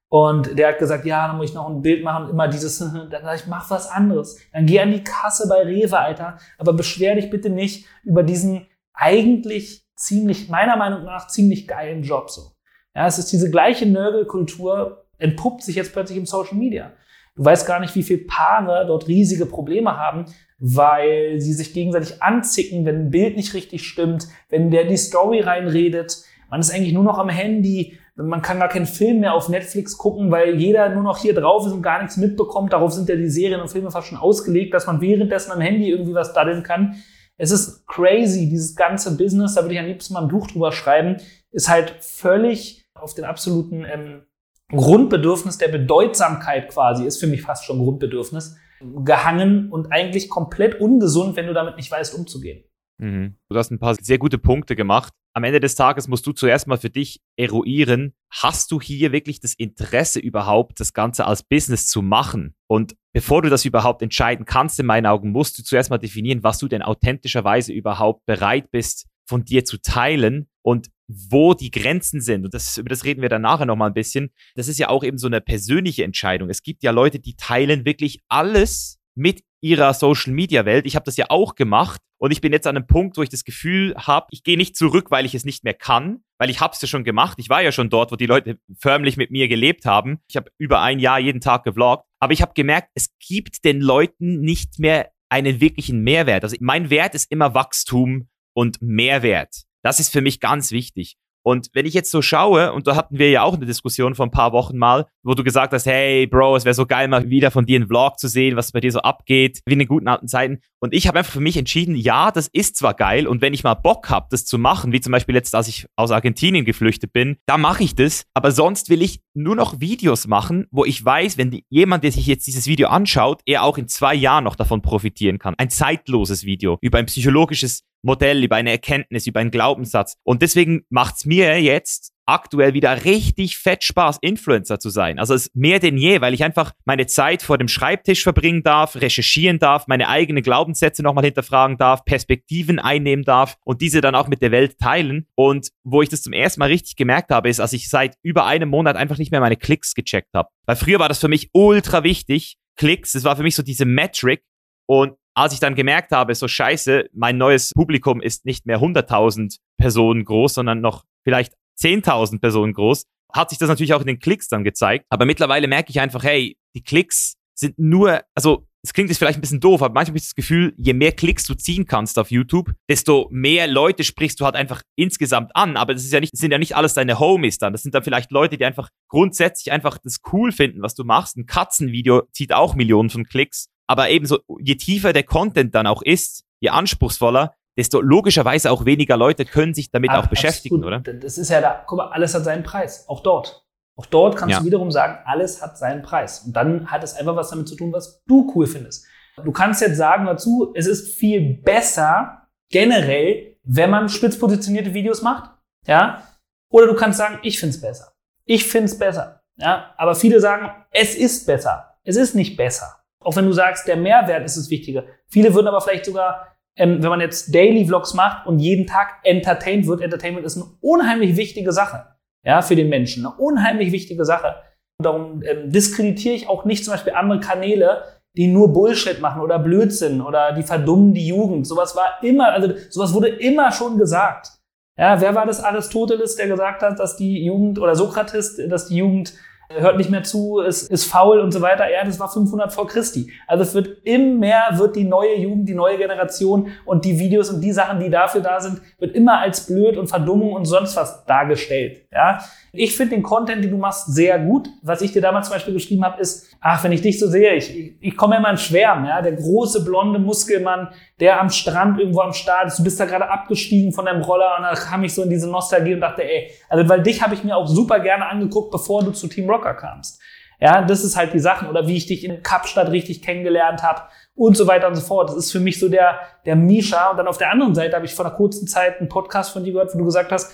Und der hat gesagt, ja, dann muss ich noch ein Bild machen, immer dieses, dann sage ich, mach was anderes. Dann geh an die Kasse bei Rewe, Alter, aber beschwer dich bitte nicht über diesen eigentlich ziemlich, meiner Meinung nach, ziemlich geilen Job so. Ja, es ist diese gleiche Nörgelkultur, entpuppt sich jetzt plötzlich im Social Media. Du weißt gar nicht, wie viele Paare dort riesige Probleme haben, weil sie sich gegenseitig anzicken, wenn ein Bild nicht richtig stimmt, wenn der die Story reinredet. Man ist eigentlich nur noch am Handy. Man kann gar keinen Film mehr auf Netflix gucken, weil jeder nur noch hier drauf ist und gar nichts mitbekommt. Darauf sind ja die Serien und Filme fast schon ausgelegt, dass man währenddessen am Handy irgendwie was daddeln kann. Es ist crazy, dieses ganze Business, da würde ich am liebsten mal ein Buch drüber schreiben, ist halt völlig auf den absoluten ähm, Grundbedürfnis der Bedeutsamkeit quasi, ist für mich fast schon Grundbedürfnis, gehangen und eigentlich komplett ungesund, wenn du damit nicht weißt, umzugehen. Mhm. Du hast ein paar sehr gute Punkte gemacht. Am Ende des Tages musst du zuerst mal für dich eruieren, hast du hier wirklich das Interesse überhaupt, das Ganze als Business zu machen? Und bevor du das überhaupt entscheiden kannst, in meinen Augen, musst du zuerst mal definieren, was du denn authentischerweise überhaupt bereit bist, von dir zu teilen und wo die Grenzen sind. Und das, über das reden wir dann nachher nochmal ein bisschen. Das ist ja auch eben so eine persönliche Entscheidung. Es gibt ja Leute, die teilen wirklich alles mit ihrer Social Media Welt. Ich habe das ja auch gemacht und ich bin jetzt an einem Punkt, wo ich das Gefühl habe, ich gehe nicht zurück, weil ich es nicht mehr kann, weil ich habe es ja schon gemacht. Ich war ja schon dort, wo die Leute förmlich mit mir gelebt haben. Ich habe über ein Jahr jeden Tag gevloggt, aber ich habe gemerkt, es gibt den Leuten nicht mehr einen wirklichen Mehrwert. Also mein Wert ist immer Wachstum und Mehrwert. Das ist für mich ganz wichtig. Und wenn ich jetzt so schaue, und da hatten wir ja auch eine Diskussion vor ein paar Wochen mal, wo du gesagt hast, hey Bro, es wäre so geil, mal wieder von dir einen Vlog zu sehen, was bei dir so abgeht, wie in den guten alten Zeiten. Und ich habe einfach für mich entschieden, ja, das ist zwar geil, und wenn ich mal Bock habe, das zu machen, wie zum Beispiel jetzt, als ich aus Argentinien geflüchtet bin, da mache ich das, aber sonst will ich nur noch Videos machen, wo ich weiß, wenn die, jemand, der sich jetzt dieses Video anschaut, er auch in zwei Jahren noch davon profitieren kann. Ein zeitloses Video über ein psychologisches Modell, über eine Erkenntnis, über einen Glaubenssatz. Und deswegen macht's mir jetzt aktuell wieder richtig fett Spaß, Influencer zu sein. Also es ist mehr denn je, weil ich einfach meine Zeit vor dem Schreibtisch verbringen darf, recherchieren darf, meine eigenen Glaubenssätze nochmal hinterfragen darf, Perspektiven einnehmen darf und diese dann auch mit der Welt teilen. Und wo ich das zum ersten Mal richtig gemerkt habe, ist, als ich seit über einem Monat einfach nicht mehr meine Klicks gecheckt habe. Weil früher war das für mich ultra wichtig. Klicks, das war für mich so diese Metric. Und als ich dann gemerkt habe, so scheiße, mein neues Publikum ist nicht mehr 100.000 Personen groß, sondern noch vielleicht 10.000 Personen groß, hat sich das natürlich auch in den Klicks dann gezeigt. Aber mittlerweile merke ich einfach, hey, die Klicks sind nur, also es klingt jetzt vielleicht ein bisschen doof, aber manchmal habe ich das Gefühl, je mehr Klicks du ziehen kannst auf YouTube, desto mehr Leute sprichst du halt einfach insgesamt an. Aber das ist ja nicht, das sind ja nicht alles deine Homies dann. Das sind dann vielleicht Leute, die einfach grundsätzlich einfach das cool finden, was du machst. Ein Katzenvideo zieht auch Millionen von Klicks. Aber ebenso, je tiefer der Content dann auch ist, je anspruchsvoller, desto logischerweise auch weniger Leute können sich damit Ach, auch beschäftigen, absolut. oder? Das ist ja da, guck mal, alles hat seinen Preis, auch dort. Auch dort kannst ja. du wiederum sagen, alles hat seinen Preis. Und dann hat es einfach was damit zu tun, was du cool findest. Du kannst jetzt sagen dazu, es ist viel besser generell, wenn man spitz positionierte Videos macht, ja? Oder du kannst sagen, ich find's besser. Ich find's besser, ja? Aber viele sagen, es ist besser. Es ist nicht besser. Auch wenn du sagst, der Mehrwert ist das Wichtige. Viele würden aber vielleicht sogar, ähm, wenn man jetzt Daily Vlogs macht und jeden Tag entertained wird, Entertainment ist eine unheimlich wichtige Sache, ja, für den Menschen. Eine unheimlich wichtige Sache. Und darum ähm, diskreditiere ich auch nicht zum Beispiel andere Kanäle, die nur Bullshit machen oder Blödsinn oder die verdummen die Jugend. Sowas war immer, also sowas wurde immer schon gesagt. Ja, wer war das Aristoteles, der gesagt hat, dass die Jugend oder Sokrates, dass die Jugend hört nicht mehr zu, ist, ist faul und so weiter. Ja, das war 500 vor Christi. Also es wird immer wird die neue Jugend, die neue Generation und die Videos und die Sachen, die dafür da sind, wird immer als blöd und Verdummung und sonst was dargestellt. Ja, ich finde den Content, den du machst, sehr gut. Was ich dir damals zum Beispiel geschrieben habe, ist, ach, wenn ich dich so sehe, ich, ich, komme immer in Schwärmen, ja, der große blonde Muskelmann, der am Strand irgendwo am Start ist, du bist da gerade abgestiegen von deinem Roller und da kam ich so in diese Nostalgie und dachte, ey, also weil dich habe ich mir auch super gerne angeguckt, bevor du zu Team Rocker kamst. Ja, das ist halt die Sachen. Oder wie ich dich in Kapstadt richtig kennengelernt habe und so weiter und so fort. Das ist für mich so der, der Misha. Und dann auf der anderen Seite habe ich vor einer kurzen Zeit einen Podcast von dir gehört, wo du gesagt hast,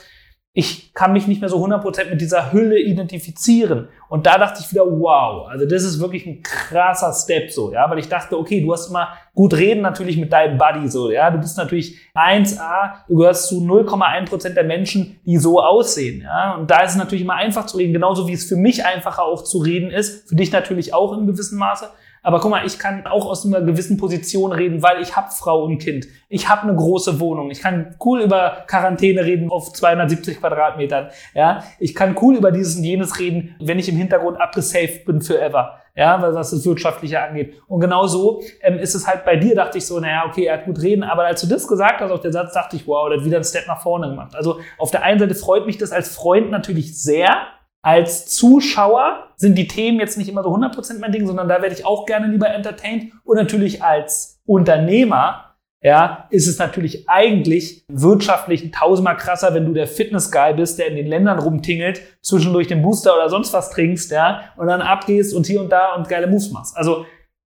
ich kann mich nicht mehr so 100% mit dieser Hülle identifizieren. Und da dachte ich wieder, wow, also das ist wirklich ein krasser Step so, ja, weil ich dachte, okay, du hast immer gut reden natürlich mit deinem Buddy so, ja, du bist natürlich 1A, du gehörst zu 0,1% der Menschen, die so aussehen, ja, und da ist es natürlich immer einfach zu reden, genauso wie es für mich einfacher auch zu reden ist, für dich natürlich auch in gewissem Maße, aber guck mal, ich kann auch aus einer gewissen Position reden, weil ich habe Frau und Kind. Ich habe eine große Wohnung. Ich kann cool über Quarantäne reden auf 270 Quadratmetern. Ja, ich kann cool über dieses und jenes reden, wenn ich im Hintergrund abgesaved bin forever. Ja, was das Wirtschaftliche angeht. Und genau so ähm, ist es halt bei dir, dachte ich so, naja, okay, er hat gut reden. Aber als du das gesagt hast auf der Satz, dachte ich, wow, der hat wieder einen Step nach vorne gemacht. Also auf der einen Seite freut mich das als Freund natürlich sehr, als Zuschauer sind die Themen jetzt nicht immer so 100% mein Ding, sondern da werde ich auch gerne lieber entertained. Und natürlich als Unternehmer, ja, ist es natürlich eigentlich wirtschaftlich tausendmal krasser, wenn du der Fitness-Guy bist, der in den Ländern rumtingelt, zwischendurch den Booster oder sonst was trinkst, ja, und dann abgehst und hier und da und geile Moves machst. Also,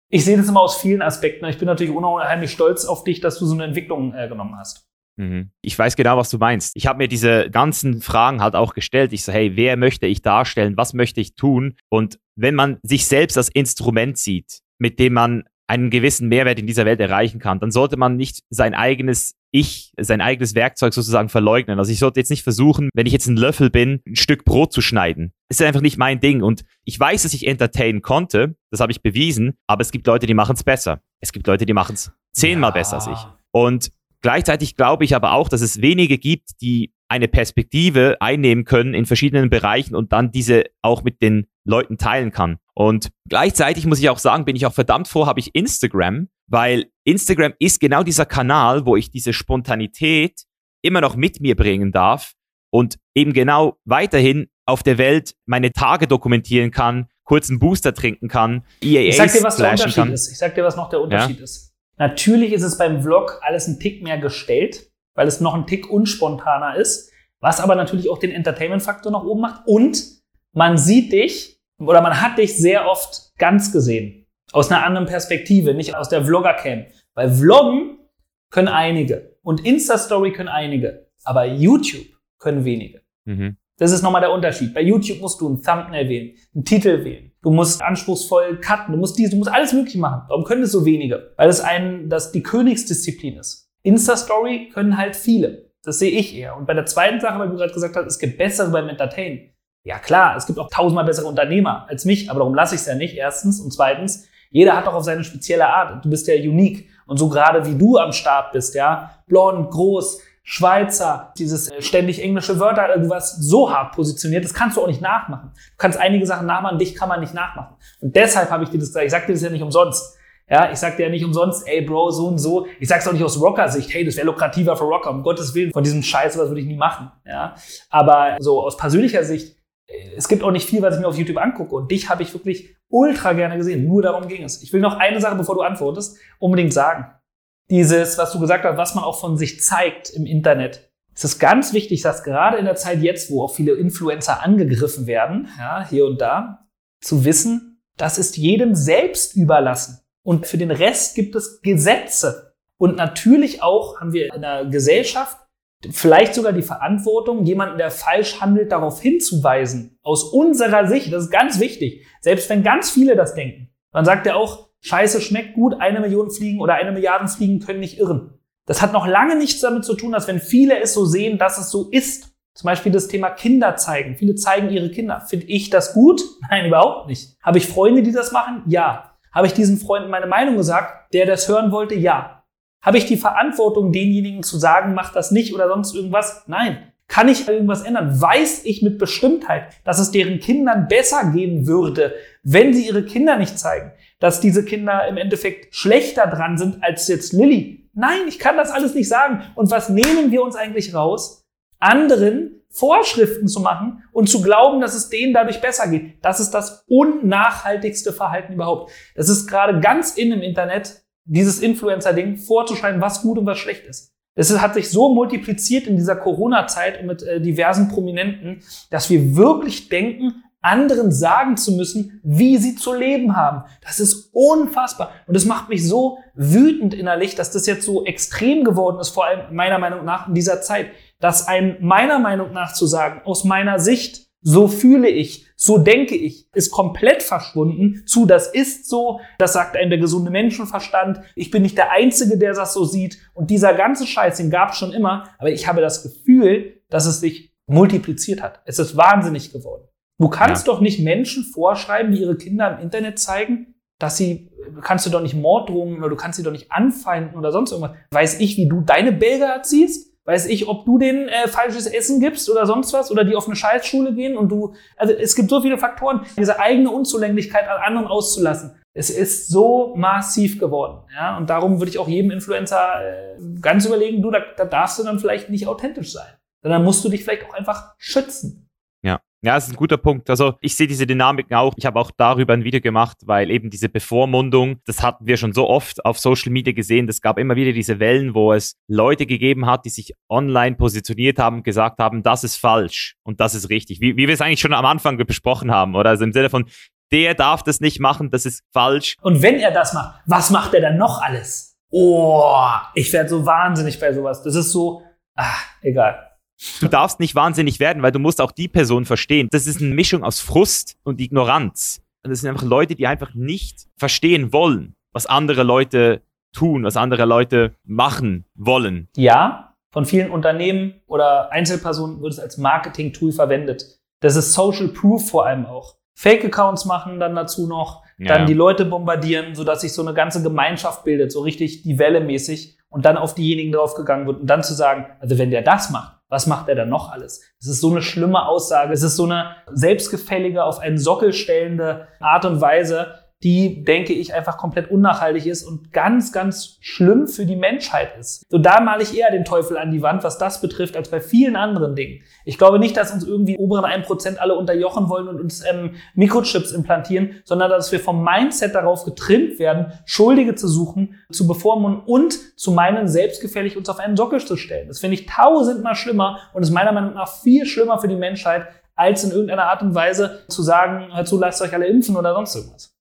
ich sehe das immer aus vielen Aspekten. Ich bin natürlich unheimlich stolz auf dich, dass du so eine Entwicklung äh, genommen hast. Mhm. Ich weiß genau, was du meinst. Ich habe mir diese ganzen Fragen halt auch gestellt. Ich so, hey, wer möchte ich darstellen? Was möchte ich tun? Und wenn man sich selbst als Instrument sieht, mit dem man einen gewissen Mehrwert in dieser Welt erreichen kann, dann sollte man nicht sein eigenes Ich, sein eigenes Werkzeug sozusagen verleugnen. Also ich sollte jetzt nicht versuchen, wenn ich jetzt ein Löffel bin, ein Stück Brot zu schneiden. Das ist einfach nicht mein Ding. Und ich weiß, dass ich entertainen konnte, das habe ich bewiesen, aber es gibt Leute, die machen es besser. Es gibt Leute, die machen es zehnmal ja. besser als ich. Und Gleichzeitig glaube ich aber auch, dass es wenige gibt, die eine Perspektive einnehmen können in verschiedenen Bereichen und dann diese auch mit den Leuten teilen kann. Und gleichzeitig muss ich auch sagen, bin ich auch verdammt froh, habe ich Instagram, weil Instagram ist genau dieser Kanal, wo ich diese Spontanität immer noch mit mir bringen darf und eben genau weiterhin auf der Welt meine Tage dokumentieren kann, kurzen Booster trinken kann, EAA Ich sag dir, was der Unterschied kann. ist. Ich sag dir, was noch der Unterschied ja? ist. Natürlich ist es beim Vlog alles ein Tick mehr gestellt, weil es noch ein Tick unspontaner ist, was aber natürlich auch den Entertainment-Faktor nach oben macht. Und man sieht dich oder man hat dich sehr oft ganz gesehen. Aus einer anderen Perspektive, nicht aus der Vlogger-Cam. Weil Vloggen können einige und Insta-Story können einige, aber YouTube können wenige. Mhm. Das ist nochmal der Unterschied. Bei YouTube musst du ein Thumbnail wählen, einen Titel wählen. Du musst anspruchsvoll cutten, du musst dies, du musst alles möglich machen. Warum können es so wenige? Weil es ein, das die Königsdisziplin ist. Insta-Story können halt viele. Das sehe ich eher. Und bei der zweiten Sache, weil du gerade gesagt hast, es gibt bessere beim Entertainen. Ja klar, es gibt auch tausendmal bessere Unternehmer als mich, aber darum lasse ich es ja nicht, erstens. Und zweitens, jeder hat doch auf seine spezielle Art. Du bist ja unique. Und so gerade wie du am Start bist, ja, blond, groß, Schweizer, dieses äh, ständig englische Wörter, irgendwas so hart positioniert, das kannst du auch nicht nachmachen. Du kannst einige Sachen nachmachen, dich kann man nicht nachmachen. Und deshalb habe ich dir das gesagt, ich sag dir das ja nicht umsonst. Ja, ich sag dir ja nicht umsonst, ey Bro, so und so. Ich sag's auch nicht aus Rocker-Sicht, hey, das wäre lukrativer für Rocker, um Gottes Willen. Von diesem Scheiß, was würde ich nie machen. Ja, aber so aus persönlicher Sicht, äh, es gibt auch nicht viel, was ich mir auf YouTube angucke. Und dich habe ich wirklich ultra gerne gesehen. Nur darum ging es. Ich will noch eine Sache, bevor du antwortest, unbedingt sagen dieses, was du gesagt hast, was man auch von sich zeigt im Internet. Es ist ganz wichtig, dass gerade in der Zeit jetzt, wo auch viele Influencer angegriffen werden, ja, hier und da, zu wissen, das ist jedem selbst überlassen. Und für den Rest gibt es Gesetze. Und natürlich auch haben wir in der Gesellschaft vielleicht sogar die Verantwortung, jemanden, der falsch handelt, darauf hinzuweisen. Aus unserer Sicht, das ist ganz wichtig. Selbst wenn ganz viele das denken. Dann sagt er auch, Scheiße schmeckt gut, eine Million Fliegen oder eine Milliarde Fliegen können nicht irren. Das hat noch lange nichts damit zu tun, dass wenn viele es so sehen, dass es so ist. Zum Beispiel das Thema Kinder zeigen. Viele zeigen ihre Kinder. Finde ich das gut? Nein, überhaupt nicht. Habe ich Freunde, die das machen? Ja. Habe ich diesen Freunden meine Meinung gesagt, der das hören wollte? Ja. Habe ich die Verantwortung, denjenigen zu sagen, mach das nicht oder sonst irgendwas? Nein. Kann ich irgendwas ändern? Weiß ich mit Bestimmtheit, dass es deren Kindern besser gehen würde, wenn sie ihre Kinder nicht zeigen? Dass diese Kinder im Endeffekt schlechter dran sind als jetzt Lilly. Nein, ich kann das alles nicht sagen. Und was nehmen wir uns eigentlich raus? Anderen Vorschriften zu machen und zu glauben, dass es denen dadurch besser geht. Das ist das unnachhaltigste Verhalten überhaupt. Das ist gerade ganz in im Internet, dieses Influencer-Ding vorzuschreiben, was gut und was schlecht ist. Es hat sich so multipliziert in dieser Corona-Zeit mit äh, diversen Prominenten, dass wir wirklich denken, anderen sagen zu müssen, wie sie zu leben haben. Das ist unfassbar. Und es macht mich so wütend innerlich, dass das jetzt so extrem geworden ist, vor allem meiner Meinung nach in dieser Zeit, dass ein meiner Meinung nach zu sagen, aus meiner Sicht, so fühle ich, so denke ich, ist komplett verschwunden zu, das ist so, das sagt einem der gesunde Menschenverstand, ich bin nicht der Einzige, der das so sieht und dieser ganze Scheiß, den gab es schon immer, aber ich habe das Gefühl, dass es sich multipliziert hat. Es ist wahnsinnig geworden. Du kannst ja. doch nicht Menschen vorschreiben, die ihre Kinder im Internet zeigen, dass sie, kannst du doch nicht Morddrohungen oder du kannst sie doch nicht anfeinden oder sonst irgendwas. Weiß ich, wie du deine Belger erziehst? Weiß ich, ob du denen äh, falsches Essen gibst oder sonst was oder die auf eine Scheißschule gehen und du, also es gibt so viele Faktoren, diese eigene Unzulänglichkeit an anderen auszulassen. Es ist so massiv geworden, ja, und darum würde ich auch jedem Influencer äh, ganz überlegen, du, da, da darfst du dann vielleicht nicht authentisch sein, sondern musst du dich vielleicht auch einfach schützen. Ja, das ist ein guter Punkt. Also ich sehe diese Dynamiken auch. Ich habe auch darüber ein Video gemacht, weil eben diese Bevormundung, das hatten wir schon so oft auf Social Media gesehen. Es gab immer wieder diese Wellen, wo es Leute gegeben hat, die sich online positioniert haben und gesagt haben, das ist falsch und das ist richtig. Wie, wie wir es eigentlich schon am Anfang besprochen haben, oder? Also im Sinne von, der darf das nicht machen, das ist falsch. Und wenn er das macht, was macht er dann noch alles? Oh, ich werde so wahnsinnig bei sowas. Das ist so, ah, egal. Du darfst nicht wahnsinnig werden, weil du musst auch die Person verstehen. Das ist eine Mischung aus Frust und Ignoranz. Und das sind einfach Leute, die einfach nicht verstehen wollen, was andere Leute tun, was andere Leute machen wollen. Ja, von vielen Unternehmen oder Einzelpersonen wird es als Marketing-Tool verwendet. Das ist Social Proof vor allem auch. Fake-Accounts machen dann dazu noch, ja. dann die Leute bombardieren, sodass sich so eine ganze Gemeinschaft bildet, so richtig die Welle mäßig und dann auf diejenigen draufgegangen wird und dann zu sagen, also wenn der das macht, was macht er dann noch alles? Es ist so eine schlimme Aussage. Es ist so eine selbstgefällige, auf einen Sockel stellende Art und Weise, die, denke ich, einfach komplett unnachhaltig ist und ganz, ganz schlimm für die Menschheit ist. So da male ich eher den Teufel an die Wand, was das betrifft, als bei vielen anderen Dingen. Ich glaube nicht, dass uns irgendwie oberen 1% alle unterjochen wollen und uns ähm, Mikrochips implantieren, sondern dass wir vom Mindset darauf getrimmt werden, Schuldige zu suchen, zu bevormunden und zu meinen, selbstgefällig uns auf einen Sockel zu stellen. Das finde ich tausendmal schlimmer und ist meiner Meinung nach viel schlimmer für die Menschheit, als in irgendeiner Art und Weise zu sagen, hör zu, lasst euch alle impfen oder sonst irgendwas.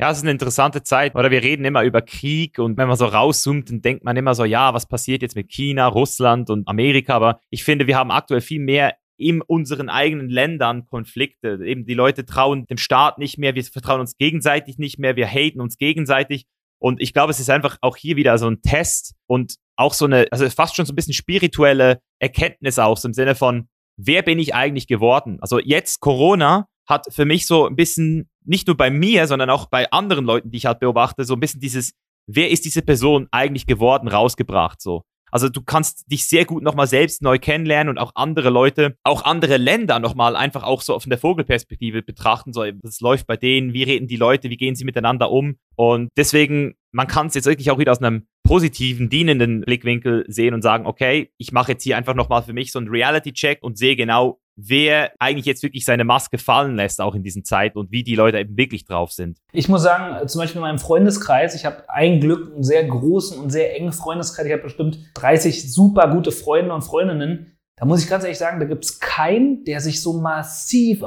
Ja, es ist eine interessante Zeit. Oder wir reden immer über Krieg und wenn man so rauszoomt, dann denkt man immer so, ja, was passiert jetzt mit China, Russland und Amerika? Aber ich finde, wir haben aktuell viel mehr in unseren eigenen Ländern Konflikte. Eben die Leute trauen dem Staat nicht mehr, wir vertrauen uns gegenseitig nicht mehr, wir haten uns gegenseitig. Und ich glaube, es ist einfach auch hier wieder so ein Test und auch so eine, also fast schon so ein bisschen spirituelle Erkenntnis auch, so im Sinne von, wer bin ich eigentlich geworden? Also jetzt Corona hat für mich so ein bisschen, nicht nur bei mir, sondern auch bei anderen Leuten, die ich halt beobachte, so ein bisschen dieses, wer ist diese Person eigentlich geworden, rausgebracht, so. Also du kannst dich sehr gut nochmal selbst neu kennenlernen und auch andere Leute, auch andere Länder nochmal einfach auch so von der Vogelperspektive betrachten. So, was läuft bei denen? Wie reden die Leute? Wie gehen sie miteinander um? Und deswegen, man kann es jetzt wirklich auch wieder aus einem positiven, dienenden Blickwinkel sehen und sagen, okay, ich mache jetzt hier einfach nochmal für mich so einen Reality-Check und sehe genau, wer eigentlich jetzt wirklich seine Maske fallen lässt, auch in diesen Zeiten und wie die Leute eben wirklich drauf sind. Ich muss sagen, zum Beispiel in meinem Freundeskreis, ich habe ein Glück einen sehr großen und sehr engen Freundeskreis. Ich habe bestimmt 30 super gute Freunde und Freundinnen. Da muss ich ganz ehrlich sagen, da gibt es keinen, der sich so massiv,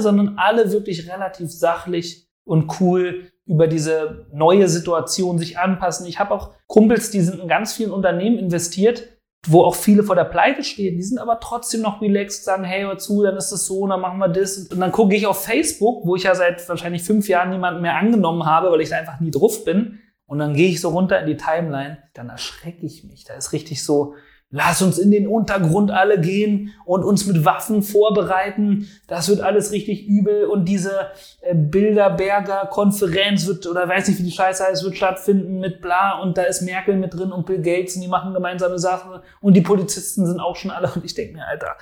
sondern alle wirklich relativ sachlich und cool über diese neue Situation sich anpassen. Ich habe auch Kumpels, die sind in ganz vielen Unternehmen investiert wo auch viele vor der Pleite stehen, die sind aber trotzdem noch relaxed, sagen, hey, hör zu, dann ist das so, dann machen wir das. Und dann gucke ich auf Facebook, wo ich ja seit wahrscheinlich fünf Jahren niemanden mehr angenommen habe, weil ich da einfach nie drauf bin. Und dann gehe ich so runter in die Timeline, dann erschrecke ich mich. Da ist richtig so, Lass uns in den Untergrund alle gehen und uns mit Waffen vorbereiten. Das wird alles richtig übel und diese äh, Bilderberger Konferenz wird, oder weiß nicht, wie die Scheiße heißt, wird stattfinden mit bla und da ist Merkel mit drin und Bill Gates und die machen gemeinsame Sachen und die Polizisten sind auch schon alle und ich denke mir, Alter,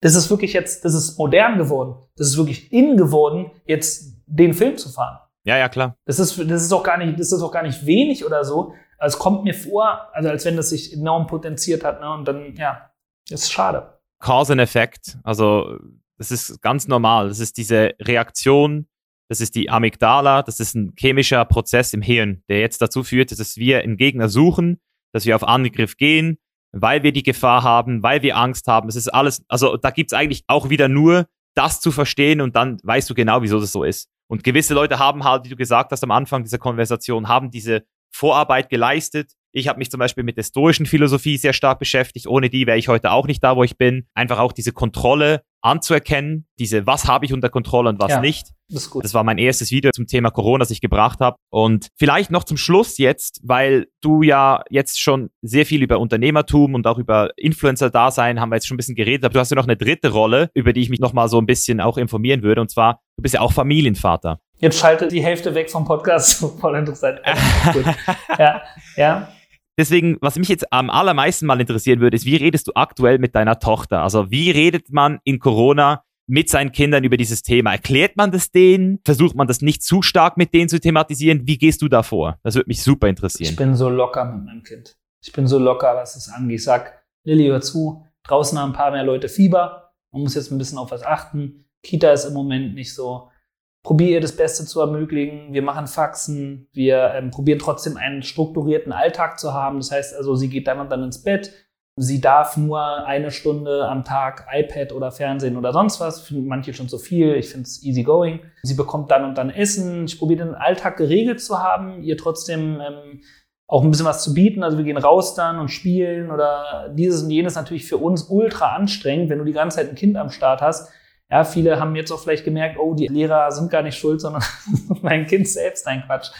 das ist wirklich jetzt, das ist modern geworden. Das ist wirklich in geworden, jetzt den Film zu fahren. Ja, ja, klar. Das ist, das ist auch gar nicht, das ist auch gar nicht wenig oder so, also es kommt mir vor, also als wenn das sich enorm potenziert hat, ne? Und dann, ja, ist schade. Cause-and-Effekt, also das ist ganz normal. Das ist diese Reaktion, das ist die Amygdala, das ist ein chemischer Prozess im Hirn, der jetzt dazu führt, dass wir einen Gegner suchen, dass wir auf Angriff gehen, weil wir die Gefahr haben, weil wir Angst haben. Es ist alles, also da gibt es eigentlich auch wieder nur das zu verstehen und dann weißt du genau, wieso das so ist. Und gewisse Leute haben halt, wie du gesagt hast am Anfang dieser Konversation, haben diese Vorarbeit geleistet. Ich habe mich zum Beispiel mit der stoischen Philosophie sehr stark beschäftigt. Ohne die wäre ich heute auch nicht da, wo ich bin. Einfach auch diese Kontrolle anzuerkennen, diese was habe ich unter Kontrolle und was ja, nicht. Das, das, war mein erstes Video zum Thema Corona, das ich gebracht habe. Und vielleicht noch zum Schluss jetzt, weil du ja jetzt schon sehr viel über Unternehmertum und auch über Influencer-Dasein haben wir jetzt schon ein bisschen geredet, aber du hast ja noch eine dritte Rolle, über die ich mich nochmal so ein bisschen auch informieren würde. Und zwar, du bist ja auch Familienvater. Jetzt schalte die Hälfte weg vom Podcast. Voll interessant. ja, ja. Deswegen, was mich jetzt am allermeisten mal interessieren würde, ist, wie redest du aktuell mit deiner Tochter? Also wie redet man in Corona mit seinen Kindern über dieses Thema? Erklärt man das denen? Versucht man das nicht zu stark mit denen zu thematisieren? Wie gehst du da vor? Das würde mich super interessieren. Ich bin so locker mit meinem Kind. Ich bin so locker, was das angeht. Ich sag, Lilly, hör zu, draußen haben ein paar mehr Leute Fieber. Man muss jetzt ein bisschen auf was achten. Kita ist im Moment nicht so probiere ihr das Beste zu ermöglichen. Wir machen Faxen, wir ähm, probieren trotzdem einen strukturierten Alltag zu haben. Das heißt also, sie geht dann und dann ins Bett. Sie darf nur eine Stunde am Tag iPad oder Fernsehen oder sonst was. Finden manche schon zu viel. Ich finde es easy going. Sie bekommt dann und dann Essen. Ich probiere den Alltag geregelt zu haben, ihr trotzdem ähm, auch ein bisschen was zu bieten. Also wir gehen raus dann und spielen oder dieses und jenes natürlich für uns ultra anstrengend, wenn du die ganze Zeit ein Kind am Start hast ja, viele haben jetzt auch vielleicht gemerkt, oh, die Lehrer sind gar nicht schuld, sondern mein Kind selbst ein Quatsch.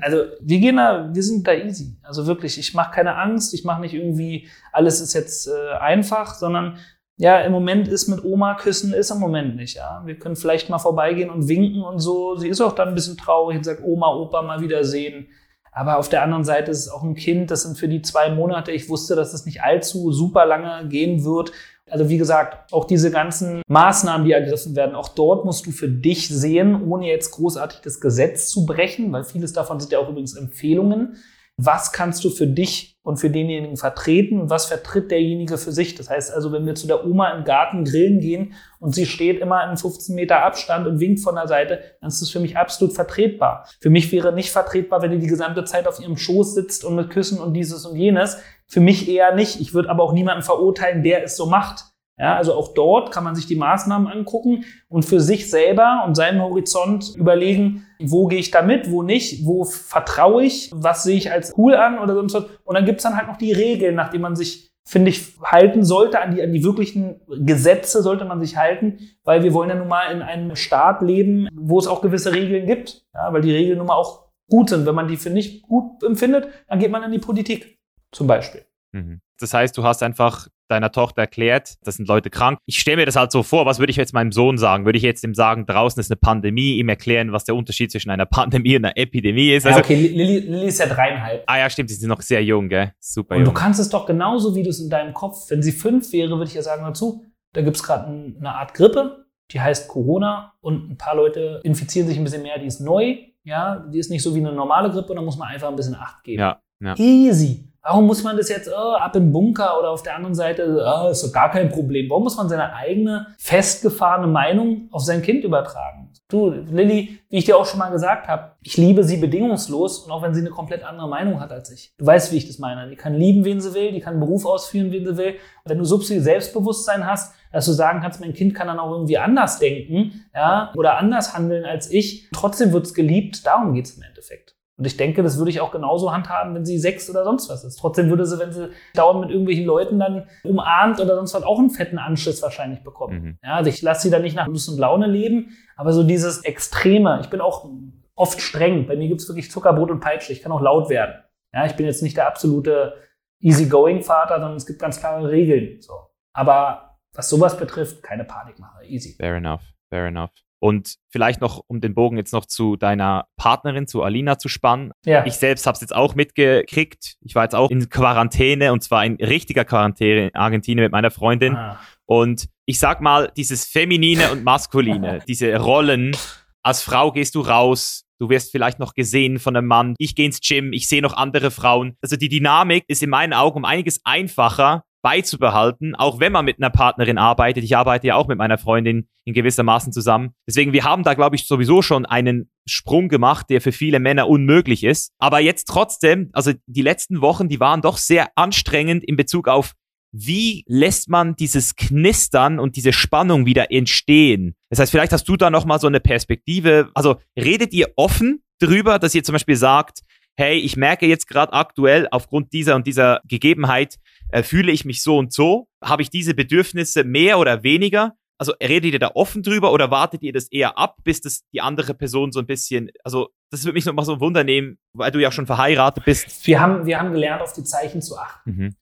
Also wir gehen da, wir sind da easy. Also wirklich, ich mache keine Angst, ich mache nicht irgendwie, alles ist jetzt äh, einfach, sondern ja, im Moment ist mit Oma küssen, ist im Moment nicht. Ja, wir können vielleicht mal vorbeigehen und winken und so. Sie ist auch dann ein bisschen traurig und sagt Oma, Opa mal wiedersehen. Aber auf der anderen Seite ist es auch ein Kind, das sind für die zwei Monate. Ich wusste, dass es nicht allzu super lange gehen wird. Also wie gesagt, auch diese ganzen Maßnahmen, die ergriffen werden, auch dort musst du für dich sehen, ohne jetzt großartig das Gesetz zu brechen, weil vieles davon sind ja auch übrigens Empfehlungen. Was kannst du für dich und für denjenigen vertreten und was vertritt derjenige für sich? Das heißt also, wenn wir zu der Oma im Garten grillen gehen und sie steht immer in 15 Meter Abstand und winkt von der Seite, dann ist das für mich absolut vertretbar. Für mich wäre nicht vertretbar, wenn die die gesamte Zeit auf ihrem Schoß sitzt und mit Küssen und dieses und jenes. Für mich eher nicht. Ich würde aber auch niemanden verurteilen, der es so macht. Ja, also auch dort kann man sich die Maßnahmen angucken und für sich selber und seinen Horizont überlegen, wo gehe ich damit, wo nicht, wo vertraue ich, was sehe ich als cool an oder sonst was. Und dann gibt's dann halt noch die Regeln, nach denen man sich, finde ich, halten sollte. An die, an die wirklichen Gesetze sollte man sich halten, weil wir wollen ja nun mal in einem Staat leben, wo es auch gewisse Regeln gibt. Ja, weil die Regeln nun mal auch gut sind. Wenn man die für nicht gut empfindet, dann geht man in die Politik zum Beispiel. Mhm. Das heißt, du hast einfach deiner Tochter erklärt, das sind Leute krank. Ich stelle mir das halt so vor, was würde ich jetzt meinem Sohn sagen? Würde ich jetzt ihm sagen, draußen ist eine Pandemie, ihm erklären, was der Unterschied zwischen einer Pandemie und einer Epidemie ist? Also, ja, okay, Lilly, Lilly ist ja dreieinhalb. Ah ja, stimmt, sie sind noch sehr jung, gell? Super und jung. Du kannst es doch genauso, wie du es in deinem Kopf, wenn sie fünf wäre, würde ich ja sagen dazu, da gibt es gerade eine Art Grippe, die heißt Corona und ein paar Leute infizieren sich ein bisschen mehr, die ist neu, ja, die ist nicht so wie eine normale Grippe und da muss man einfach ein bisschen Acht geben. Ja, ja. Easy. Warum muss man das jetzt oh, ab im Bunker oder auf der anderen Seite, oh, ist doch gar kein Problem. Warum muss man seine eigene festgefahrene Meinung auf sein Kind übertragen? Du, Lilly, wie ich dir auch schon mal gesagt habe, ich liebe sie bedingungslos und auch wenn sie eine komplett andere Meinung hat als ich. Du weißt, wie ich das meine. Die kann lieben, wen sie will, die kann einen Beruf ausführen, wen sie will. wenn du so viel Selbstbewusstsein hast, dass du sagen kannst, mein Kind kann dann auch irgendwie anders denken, ja, oder anders handeln als ich, trotzdem wird's geliebt, darum geht's im Endeffekt. Und ich denke, das würde ich auch genauso handhaben, wenn sie sechs oder sonst was ist. Trotzdem würde sie, wenn sie dauernd mit irgendwelchen Leuten dann umarmt oder sonst was, auch einen fetten Anschluss wahrscheinlich bekommen. Mhm. Ja, also ich lasse sie dann nicht nach Lust und Laune leben, aber so dieses Extreme, ich bin auch oft streng. Bei mir gibt es wirklich Zuckerbrot und Peitsche. Ich kann auch laut werden. Ja, ich bin jetzt nicht der absolute Easygoing-Vater, sondern es gibt ganz klare Regeln. So. Aber was sowas betrifft, keine Panikmache. Easy. Fair enough. Fair enough. Und vielleicht noch, um den Bogen jetzt noch zu deiner Partnerin, zu Alina zu spannen. Ja. Ich selbst habe es jetzt auch mitgekriegt. Ich war jetzt auch in Quarantäne und zwar in richtiger Quarantäne in Argentinien mit meiner Freundin. Ah. Und ich sag mal, dieses Feminine und Maskuline, diese Rollen, als Frau gehst du raus, du wirst vielleicht noch gesehen von einem Mann, ich gehe ins Gym, ich sehe noch andere Frauen. Also die Dynamik ist in meinen Augen um einiges einfacher, beizubehalten, auch wenn man mit einer Partnerin arbeitet. Ich arbeite ja auch mit meiner Freundin in gewissermaßen zusammen. Deswegen, wir haben da, glaube ich, sowieso schon einen Sprung gemacht, der für viele Männer unmöglich ist. Aber jetzt trotzdem, also die letzten Wochen, die waren doch sehr anstrengend in Bezug auf wie lässt man dieses Knistern und diese Spannung wieder entstehen? Das heißt, vielleicht hast du da nochmal so eine Perspektive. Also redet ihr offen drüber, dass ihr zum Beispiel sagt, hey, ich merke jetzt gerade aktuell aufgrund dieser und dieser Gegebenheit, äh, fühle ich mich so und so, habe ich diese Bedürfnisse mehr oder weniger? Also redet ihr da offen drüber oder wartet ihr das eher ab, bis das die andere Person so ein bisschen, also das würde mich noch mal so ein Wunder nehmen, weil du ja schon verheiratet bist. Wir haben, wir haben gelernt, auf die Zeichen zu achten. Mhm.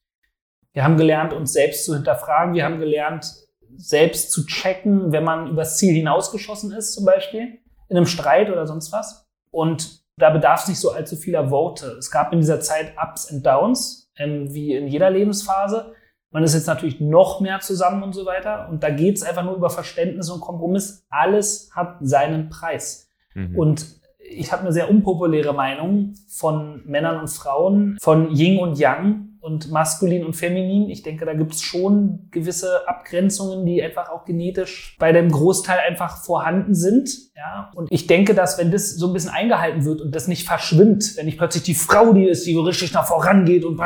Wir haben gelernt, uns selbst zu hinterfragen. Wir haben gelernt, selbst zu checken, wenn man übers Ziel hinausgeschossen ist, zum Beispiel, in einem Streit oder sonst was. Und da bedarf es nicht so allzu vieler Worte. Es gab in dieser Zeit Ups und Downs, ähm, wie in jeder Lebensphase. Man ist jetzt natürlich noch mehr zusammen und so weiter. Und da geht es einfach nur über Verständnis und Kompromiss. Alles hat seinen Preis. Mhm. Und ich habe eine sehr unpopuläre Meinung von Männern und Frauen, von Yin und Yang und maskulin und feminin. Ich denke, da gibt es schon gewisse Abgrenzungen, die einfach auch genetisch bei dem Großteil einfach vorhanden sind. Ja? Und ich denke, dass wenn das so ein bisschen eingehalten wird und das nicht verschwimmt, wenn nicht plötzlich die Frau die ist, die richtig nach vorangeht und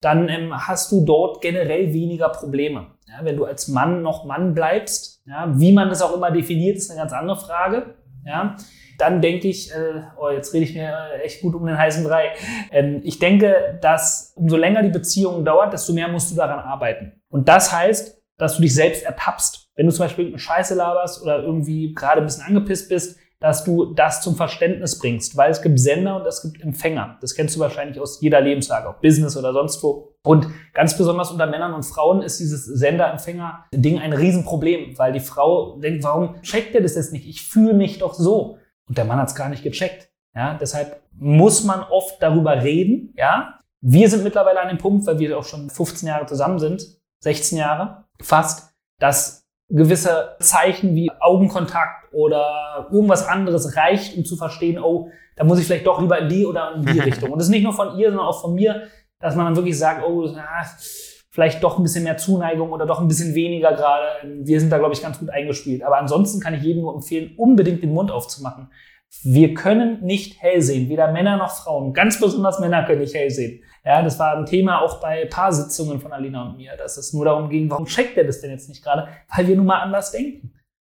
dann ähm, hast du dort generell weniger Probleme. Ja, wenn du als Mann noch Mann bleibst, ja, wie man das auch immer definiert, ist eine ganz andere Frage. Ja, dann denke ich, äh, oh, jetzt rede ich mir echt gut um den heißen Brei. Ähm, ich denke, dass umso länger die Beziehung dauert, desto mehr musst du daran arbeiten. Und das heißt, dass du dich selbst ertappst. Wenn du zum Beispiel eine Scheiße laberst oder irgendwie gerade ein bisschen angepisst bist, dass du das zum Verständnis bringst, weil es gibt Sender und es gibt Empfänger. Das kennst du wahrscheinlich aus jeder Lebenslage, auch Business oder sonst wo. Und ganz besonders unter Männern und Frauen ist dieses Sender-Empfänger-Ding ein Riesenproblem, weil die Frau denkt, warum checkt der das jetzt nicht? Ich fühle mich doch so. Und der Mann hat es gar nicht gecheckt. Ja, deshalb muss man oft darüber reden. Ja, wir sind mittlerweile an dem Punkt, weil wir auch schon 15 Jahre zusammen sind, 16 Jahre fast, dass gewisse Zeichen wie Augenkontakt oder irgendwas anderes reicht, um zu verstehen, oh, da muss ich vielleicht doch lieber in die oder in die Richtung. Und das ist nicht nur von ihr, sondern auch von mir, dass man dann wirklich sagt, oh, na, vielleicht doch ein bisschen mehr Zuneigung oder doch ein bisschen weniger gerade. Wir sind da, glaube ich, ganz gut eingespielt. Aber ansonsten kann ich jedem nur empfehlen, unbedingt den Mund aufzumachen. Wir können nicht hell sehen, weder Männer noch Frauen. Ganz besonders Männer können nicht hell sehen. Ja, das war ein Thema auch bei Paarsitzungen von Alina und mir, dass es nur darum ging, warum checkt er das denn jetzt nicht gerade? Weil wir nun mal anders denken.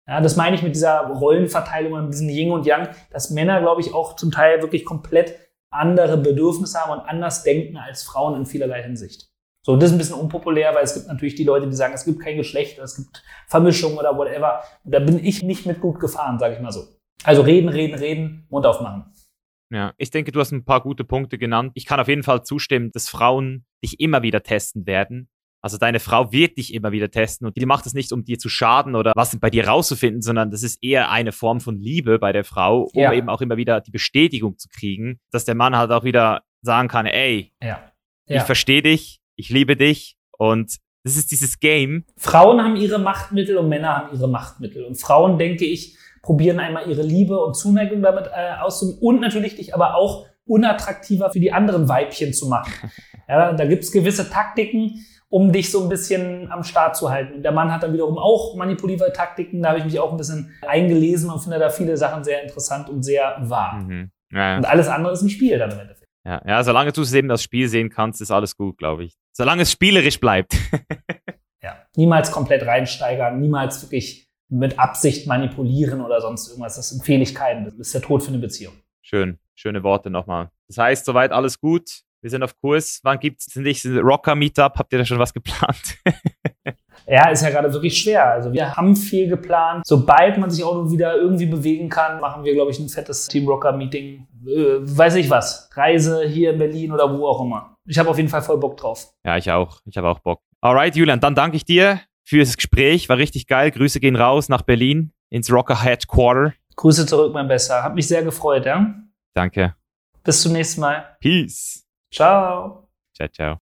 Ja, das meine ich mit dieser Rollenverteilung und diesem Yin und Yang, dass Männer, glaube ich, auch zum Teil wirklich komplett andere Bedürfnisse haben und anders denken als Frauen in vielerlei Hinsicht. So, das ist ein bisschen unpopulär, weil es gibt natürlich die Leute, die sagen, es gibt kein Geschlecht, es gibt Vermischung oder whatever. Und da bin ich nicht mit gut gefahren, sage ich mal so. Also reden, reden, reden, Mund aufmachen. Ja, ich denke, du hast ein paar gute Punkte genannt. Ich kann auf jeden Fall zustimmen, dass Frauen dich immer wieder testen werden. Also deine Frau wird dich immer wieder testen und die macht es nicht, um dir zu schaden oder was bei dir rauszufinden, sondern das ist eher eine Form von Liebe bei der Frau, um ja. eben auch immer wieder die Bestätigung zu kriegen, dass der Mann halt auch wieder sagen kann, ey, ja. Ja. ich verstehe dich, ich liebe dich und das ist dieses Game. Frauen haben ihre Machtmittel und Männer haben ihre Machtmittel. Und Frauen, denke ich, probieren einmal ihre Liebe und Zuneigung damit äh, auszuüben und natürlich dich aber auch unattraktiver für die anderen Weibchen zu machen. Ja, da gibt's gewisse Taktiken, um dich so ein bisschen am Start zu halten. Und der Mann hat dann wiederum auch manipulative Taktiken. Da habe ich mich auch ein bisschen eingelesen und finde da viele Sachen sehr interessant und sehr wahr. Mhm. Ja. Und alles andere ist ein Spiel dann im Endeffekt. Ja, ja, solange du es eben das Spiel sehen kannst, ist alles gut, glaube ich. Solange es spielerisch bleibt. ja, niemals komplett reinsteigern, niemals wirklich mit Absicht manipulieren oder sonst irgendwas. Das empfehle ich keinem. Das ist der Tod für eine Beziehung. Schön, schöne Worte nochmal. Das heißt, soweit alles gut. Wir sind auf Kurs. Wann gibt es nicht Rocker Meetup? Habt ihr da schon was geplant? Ja, ist ja gerade wirklich schwer. Also wir haben viel geplant. Sobald man sich auch wieder irgendwie bewegen kann, machen wir, glaube ich, ein fettes Team Rocker Meeting. Äh, weiß ich was. Reise hier in Berlin oder wo auch immer. Ich habe auf jeden Fall voll Bock drauf. Ja, ich auch. Ich habe auch Bock. Alright, Julian, dann danke ich dir für das Gespräch. War richtig geil. Grüße gehen raus nach Berlin ins Rocker Headquarter. Grüße zurück, mein Besser. Hat mich sehr gefreut, ja? Danke. Bis zum nächsten Mal. Peace. Ciao. Ciao, ciao.